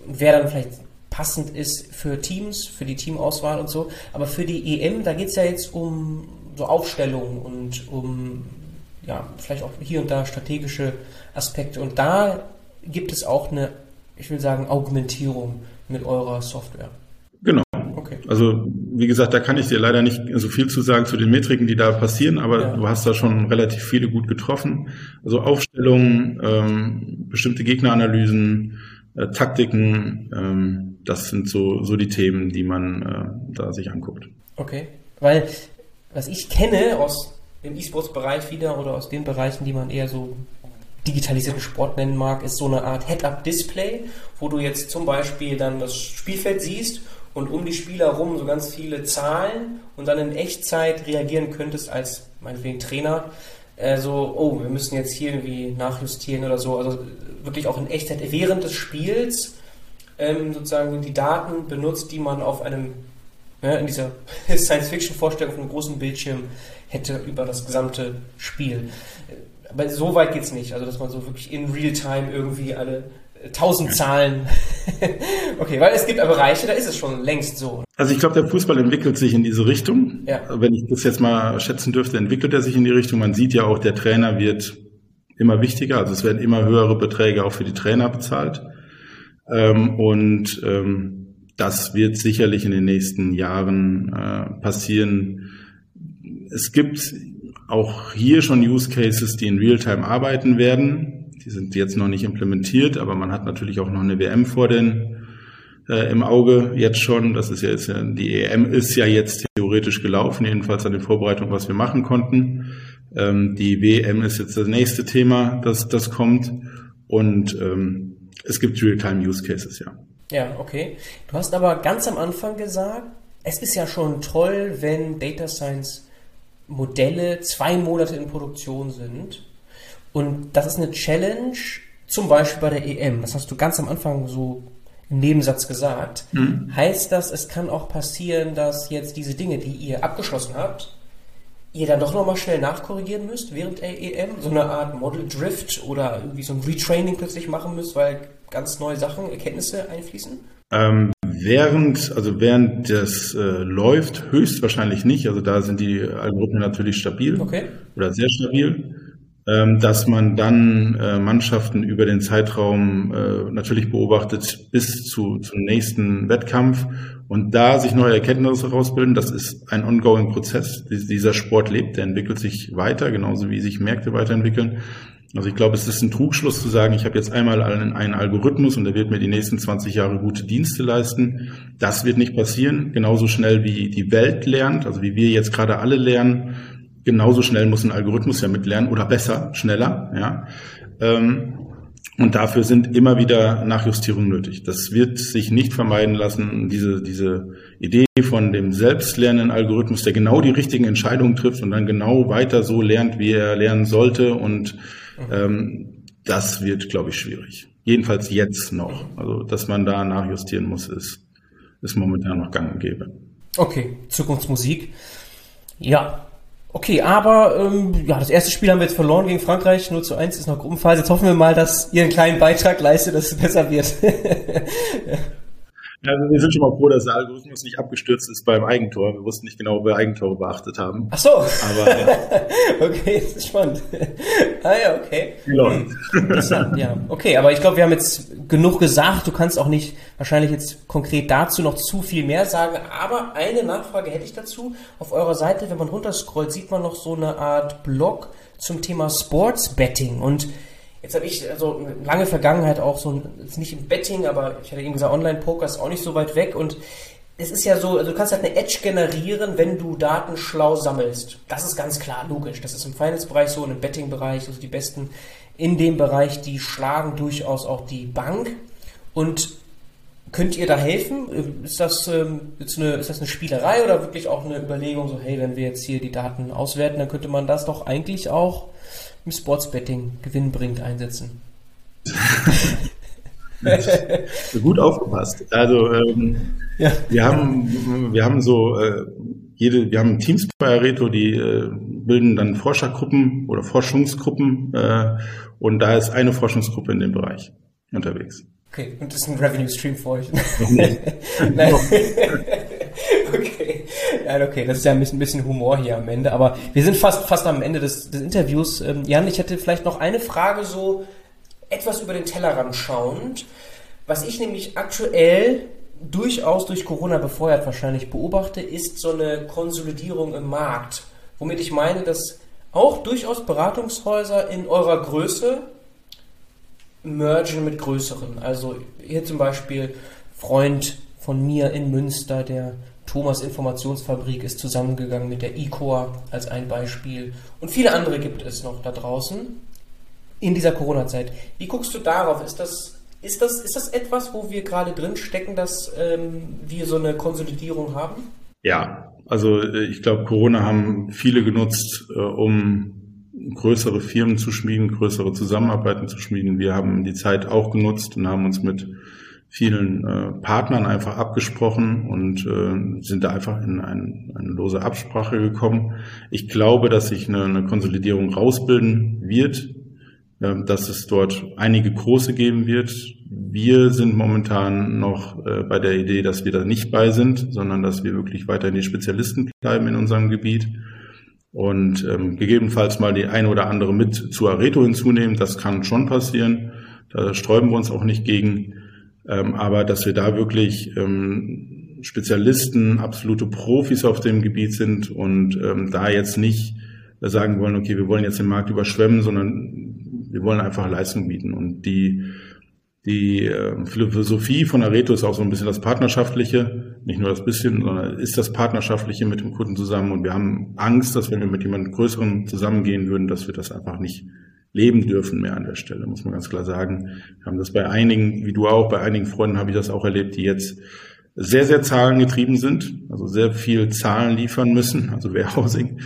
wer dann vielleicht passend ist für Teams, für die Teamauswahl und so. Aber für die EM, da geht es ja jetzt um so Aufstellungen und um ja, vielleicht auch hier und da strategische Aspekte. Und da gibt es auch eine, ich will sagen, Augmentierung mit eurer Software. Genau. Okay. Also wie gesagt, da kann ich dir leider nicht so viel zu sagen zu den Metriken, die da passieren, aber ja. du hast da schon relativ viele gut getroffen. Also Aufstellungen, ähm, bestimmte Gegneranalysen, äh, Taktiken, ähm, das sind so, so die Themen, die man äh, da sich anguckt. Okay, weil was ich kenne aus dem E-Sports-Bereich wieder oder aus den Bereichen, die man eher so digitalisierten Sport nennen mag, ist so eine Art Head-Up-Display, wo du jetzt zum Beispiel dann das Spielfeld siehst und um die Spieler rum so ganz viele Zahlen und dann in Echtzeit reagieren könntest als meinetwegen Trainer äh, so, oh, wir müssen jetzt hier irgendwie nachjustieren oder so. Also wirklich auch in Echtzeit während des Spiels ähm, sozusagen die Daten benutzt, die man auf einem, ja, in dieser Science-Fiction-Vorstellung von einem großen Bildschirm hätte über das gesamte Spiel. Aber so weit geht es nicht. Also, dass man so wirklich in Real-Time irgendwie alle tausend Zahlen. okay, weil es gibt aber Bereiche, da ist es schon längst so. Also ich glaube, der Fußball entwickelt sich in diese Richtung. Ja. Wenn ich das jetzt mal schätzen dürfte, entwickelt er sich in die Richtung. Man sieht ja auch, der Trainer wird immer wichtiger. Also es werden immer höhere Beträge auch für die Trainer bezahlt. Ähm, und ähm, das wird sicherlich in den nächsten Jahren äh, passieren. Es gibt auch hier schon Use Cases, die in Realtime arbeiten werden die sind jetzt noch nicht implementiert, aber man hat natürlich auch noch eine WM vor den äh, im Auge jetzt schon. Das ist ja jetzt, die EM ist ja jetzt theoretisch gelaufen, jedenfalls an den Vorbereitungen, was wir machen konnten. Ähm, die WM ist jetzt das nächste Thema, das, das kommt. Und ähm, es gibt Real-Time Use Cases, ja. Ja, okay. Du hast aber ganz am Anfang gesagt, es ist ja schon toll, wenn Data Science Modelle zwei Monate in Produktion sind und das ist eine Challenge, zum Beispiel bei der EM. Das hast du ganz am Anfang so im Nebensatz gesagt. Mhm. Heißt das, es kann auch passieren, dass jetzt diese Dinge, die ihr abgeschlossen habt, ihr dann doch nochmal schnell nachkorrigieren müsst während der EM? So eine Art Model Drift oder irgendwie so ein Retraining plötzlich machen müsst, weil ganz neue Sachen, Erkenntnisse einfließen? Ähm, während, also während das äh, läuft, höchstwahrscheinlich nicht. Also da sind die Algorithmen natürlich stabil okay. oder sehr stabil. Ähm, dass man dann äh, Mannschaften über den Zeitraum äh, natürlich beobachtet bis zu, zum nächsten Wettkampf und da sich neue Erkenntnisse herausbilden. Das ist ein ongoing Prozess. Dieser Sport lebt, der entwickelt sich weiter, genauso wie sich Märkte weiterentwickeln. Also ich glaube, es ist ein Trugschluss zu sagen, ich habe jetzt einmal einen, einen Algorithmus und der wird mir die nächsten 20 Jahre gute Dienste leisten. Das wird nicht passieren. Genauso schnell wie die Welt lernt, also wie wir jetzt gerade alle lernen, genauso schnell muss ein Algorithmus ja mitlernen oder besser, schneller. Ja. Ähm, und dafür sind immer wieder Nachjustierungen nötig. Das wird sich nicht vermeiden lassen. Diese, diese Idee von dem selbstlernenden Algorithmus, der genau die richtigen Entscheidungen trifft und dann genau weiter so lernt, wie er lernen sollte. Und ähm, das wird, glaube ich, schwierig. Jedenfalls jetzt noch. Also, dass man da nachjustieren muss, ist, ist momentan noch gang und gäbe. Okay, Zukunftsmusik. Ja, Okay, aber ähm, ja, das erste Spiel haben wir jetzt verloren gegen Frankreich, 0 zu 1 ist noch Gruppenphase. Jetzt hoffen wir mal, dass ihr einen kleinen Beitrag leistet, dass es besser wird. Also wir sind schon mal froh, dass der Algorithmus nicht abgestürzt ist beim Eigentor. Wir wussten nicht genau, ob wir Eigentore beachtet haben. Ach so. Aber ja. okay, das ist spannend. ah ja, okay. Hm. Interessant, ja. Okay, aber ich glaube, wir haben jetzt genug gesagt. Du kannst auch nicht wahrscheinlich jetzt konkret dazu noch zu viel mehr sagen. Aber eine Nachfrage hätte ich dazu. Auf eurer Seite, wenn man runterscrollt, sieht man noch so eine Art Blog zum Thema Sports Betting und Jetzt habe ich also lange Vergangenheit auch so, jetzt nicht im Betting, aber ich hatte eben gesagt, Online-Poker ist auch nicht so weit weg und es ist ja so, also du kannst halt eine Edge generieren, wenn du Daten schlau sammelst. Das ist ganz klar, logisch. Das ist im Finance-Bereich so und im Betting-Bereich, also die Besten in dem Bereich, die schlagen durchaus auch die Bank. Und könnt ihr da helfen? Ist das, ähm, jetzt eine, ist das eine Spielerei oder wirklich auch eine Überlegung, so hey, wenn wir jetzt hier die Daten auswerten, dann könnte man das doch eigentlich auch im Sportsbetting gewinnbringend einsetzen? Gut aufgepasst. Also ähm, ja. wir haben wir haben so äh, jede wir haben Teams bei Areto, die äh, bilden dann Forschergruppen oder Forschungsgruppen äh, und da ist eine Forschungsgruppe in dem Bereich unterwegs. Okay, und das ist ein Revenue Stream für euch. Nein. okay. Ja, okay, das ist ja ein bisschen, ein bisschen, Humor hier am Ende, aber wir sind fast, fast am Ende des, des Interviews. Ähm, Jan, ich hätte vielleicht noch eine Frage so etwas über den Tellerrand schauend, was ich nämlich aktuell durchaus durch Corona befeuert wahrscheinlich beobachte, ist so eine Konsolidierung im Markt. Womit ich meine, dass auch durchaus Beratungshäuser in eurer Größe mergen mit größeren. Also hier zum Beispiel Freund von mir in Münster, der Thomas Informationsfabrik ist zusammengegangen mit der ICOR als ein Beispiel. Und viele andere gibt es noch da draußen in dieser Corona-Zeit. Wie guckst du darauf? Ist das, ist das, ist das etwas, wo wir gerade drin stecken, dass ähm, wir so eine Konsolidierung haben? Ja, also äh, ich glaube, Corona haben viele genutzt, äh, um größere Firmen zu schmieden, größere Zusammenarbeiten zu schmieden. Wir haben die Zeit auch genutzt und haben uns mit vielen äh, Partnern einfach abgesprochen und äh, sind da einfach in ein, eine lose Absprache gekommen. Ich glaube, dass sich eine, eine Konsolidierung rausbilden wird, äh, dass es dort einige große geben wird. Wir sind momentan noch äh, bei der Idee, dass wir da nicht bei sind, sondern dass wir wirklich weiterhin die Spezialisten bleiben in unserem Gebiet und ähm, gegebenenfalls mal die eine oder andere mit zu Areto hinzunehmen. Das kann schon passieren. Da sträuben wir uns auch nicht gegen. Ähm, aber dass wir da wirklich ähm, Spezialisten, absolute Profis auf dem Gebiet sind und ähm, da jetzt nicht sagen wollen, okay, wir wollen jetzt den Markt überschwemmen, sondern wir wollen einfach Leistung bieten. Und die die äh, Philosophie von Areto ist auch so ein bisschen das Partnerschaftliche, nicht nur das bisschen, sondern ist das Partnerschaftliche mit dem Kunden zusammen. Und wir haben Angst, dass wenn wir mit jemand Größeren zusammengehen würden, dass wir das einfach nicht leben dürfen mehr an der Stelle, muss man ganz klar sagen. Wir haben das bei einigen, wie du auch, bei einigen Freunden habe ich das auch erlebt, die jetzt sehr, sehr zahlengetrieben sind, also sehr viel Zahlen liefern müssen, also Warehousing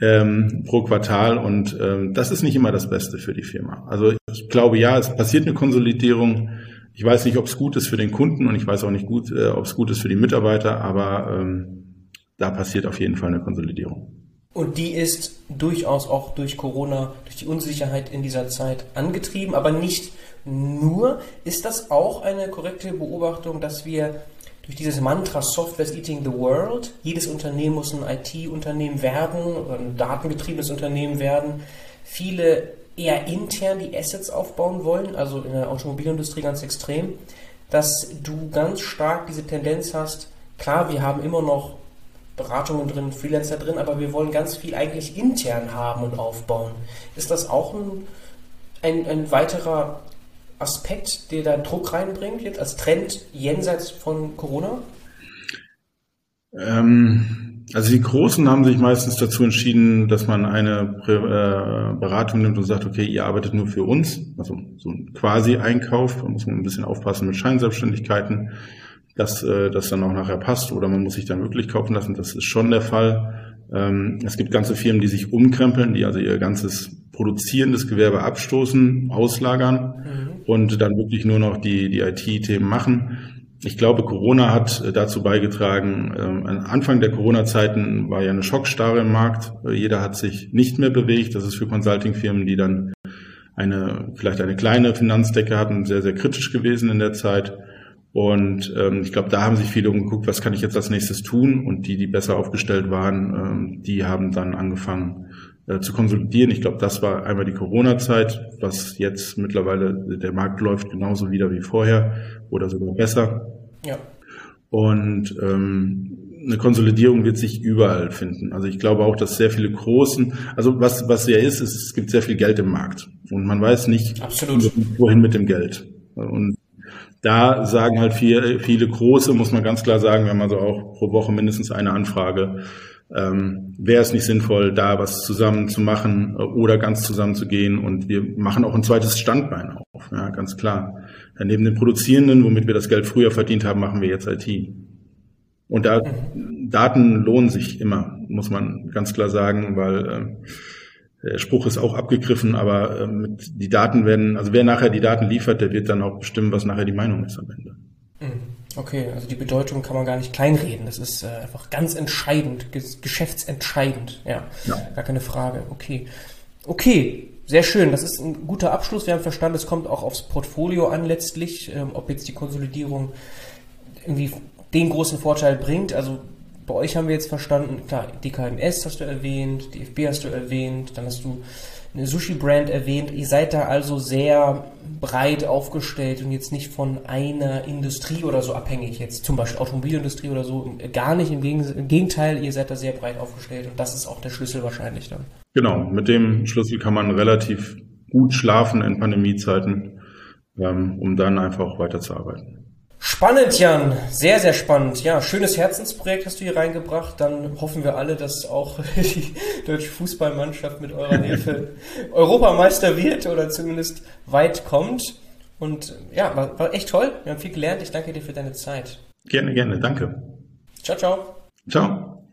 ähm, pro Quartal und ähm, das ist nicht immer das Beste für die Firma. Also ich glaube ja, es passiert eine Konsolidierung. Ich weiß nicht, ob es gut ist für den Kunden und ich weiß auch nicht gut, äh, ob es gut ist für die Mitarbeiter, aber ähm, da passiert auf jeden Fall eine Konsolidierung. Und die ist durchaus auch durch Corona, durch die Unsicherheit in dieser Zeit angetrieben, aber nicht nur. Ist das auch eine korrekte Beobachtung, dass wir durch dieses Mantra Software is eating the world. Jedes Unternehmen muss ein IT-Unternehmen werden ein datengetriebenes Unternehmen werden. Viele eher intern die Assets aufbauen wollen, also in der Automobilindustrie ganz extrem, dass du ganz stark diese Tendenz hast, klar, wir haben immer noch Beratungen drin, Freelancer drin, aber wir wollen ganz viel eigentlich intern haben und aufbauen. Ist das auch ein, ein, ein weiterer Aspekt, der da Druck reinbringt, jetzt als Trend jenseits von Corona? Ähm, also die Großen haben sich meistens dazu entschieden, dass man eine äh, Beratung nimmt und sagt, okay, ihr arbeitet nur für uns, also so ein quasi Einkauf, da muss man ein bisschen aufpassen mit Scheinselbstständigkeiten, dass äh, das dann auch nachher passt oder man muss sich dann wirklich kaufen lassen, das ist schon der Fall. Ähm, es gibt ganze Firmen, die sich umkrempeln, die also ihr ganzes produzierendes Gewerbe abstoßen, auslagern mhm. und dann wirklich nur noch die, die IT-Themen machen. Ich glaube, Corona hat äh, dazu beigetragen, ähm, Anfang der Corona-Zeiten war ja eine Schockstarre im Markt. Äh, jeder hat sich nicht mehr bewegt. Das ist für Consulting-Firmen, die dann eine, vielleicht eine kleine Finanzdecke hatten, sehr, sehr kritisch gewesen in der Zeit. Und ähm, ich glaube, da haben sich viele umgeguckt, was kann ich jetzt als nächstes tun? Und die, die besser aufgestellt waren, ähm, die haben dann angefangen äh, zu konsolidieren. Ich glaube, das war einmal die Corona-Zeit, was jetzt mittlerweile, der Markt läuft genauso wieder wie vorher oder sogar besser. Ja. Und ähm, eine Konsolidierung wird sich überall finden. Also ich glaube auch, dass sehr viele großen, also was, was ja ist, ist, es gibt sehr viel Geld im Markt und man weiß nicht, Absolut. wohin mit dem Geld. Und da sagen halt viele, viele große, muss man ganz klar sagen, wir haben also auch pro Woche mindestens eine Anfrage, ähm, wäre es nicht sinnvoll, da was zusammen zu machen äh, oder ganz zusammen zu gehen. Und wir machen auch ein zweites Standbein auf, ja, ganz klar. Neben den Produzierenden, womit wir das Geld früher verdient haben, machen wir jetzt IT. Und da Daten lohnen sich immer, muss man ganz klar sagen, weil äh, der Spruch ist auch abgegriffen, aber äh, mit, die Daten werden, also wer nachher die Daten liefert, der wird dann auch bestimmen, was nachher die Meinung ist am Ende. Mhm. Okay, also die Bedeutung kann man gar nicht kleinreden. Das ist äh, einfach ganz entscheidend, geschäftsentscheidend. Ja, ja, gar keine Frage. Okay. Okay, sehr schön. Das ist ein guter Abschluss. Wir haben verstanden, es kommt auch aufs Portfolio an letztlich, ähm, ob jetzt die Konsolidierung irgendwie den großen Vorteil bringt. Also bei euch haben wir jetzt verstanden, klar, DKMS hast du erwähnt, DFB hast du erwähnt, dann hast du eine Sushi-Brand erwähnt. Ihr seid da also sehr breit aufgestellt und jetzt nicht von einer Industrie oder so abhängig, jetzt zum Beispiel Automobilindustrie oder so. Gar nicht, im Gegenteil, ihr seid da sehr breit aufgestellt und das ist auch der Schlüssel wahrscheinlich dann. Genau, mit dem Schlüssel kann man relativ gut schlafen in Pandemiezeiten, ähm, um dann einfach weiterzuarbeiten. Spannend, Jan. Sehr, sehr spannend. Ja, schönes Herzensprojekt hast du hier reingebracht. Dann hoffen wir alle, dass auch die deutsche Fußballmannschaft mit eurer Hilfe Europameister wird oder zumindest weit kommt. Und ja, war, war echt toll. Wir haben viel gelernt. Ich danke dir für deine Zeit. Gerne, gerne. Danke. Ciao, ciao. Ciao.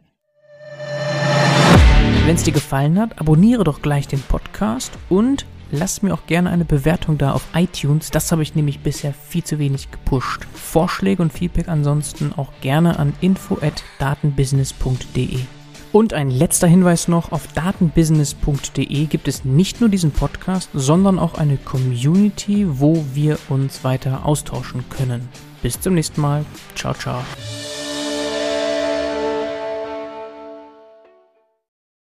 Wenn es dir gefallen hat, abonniere doch gleich den Podcast und lasst mir auch gerne eine Bewertung da auf iTunes. Das habe ich nämlich bisher viel zu wenig gepusht. Vorschläge und Feedback ansonsten auch gerne an info@datenbusiness.de. Und ein letzter Hinweis noch, auf datenbusiness.de gibt es nicht nur diesen Podcast, sondern auch eine Community, wo wir uns weiter austauschen können. Bis zum nächsten Mal. Ciao, ciao.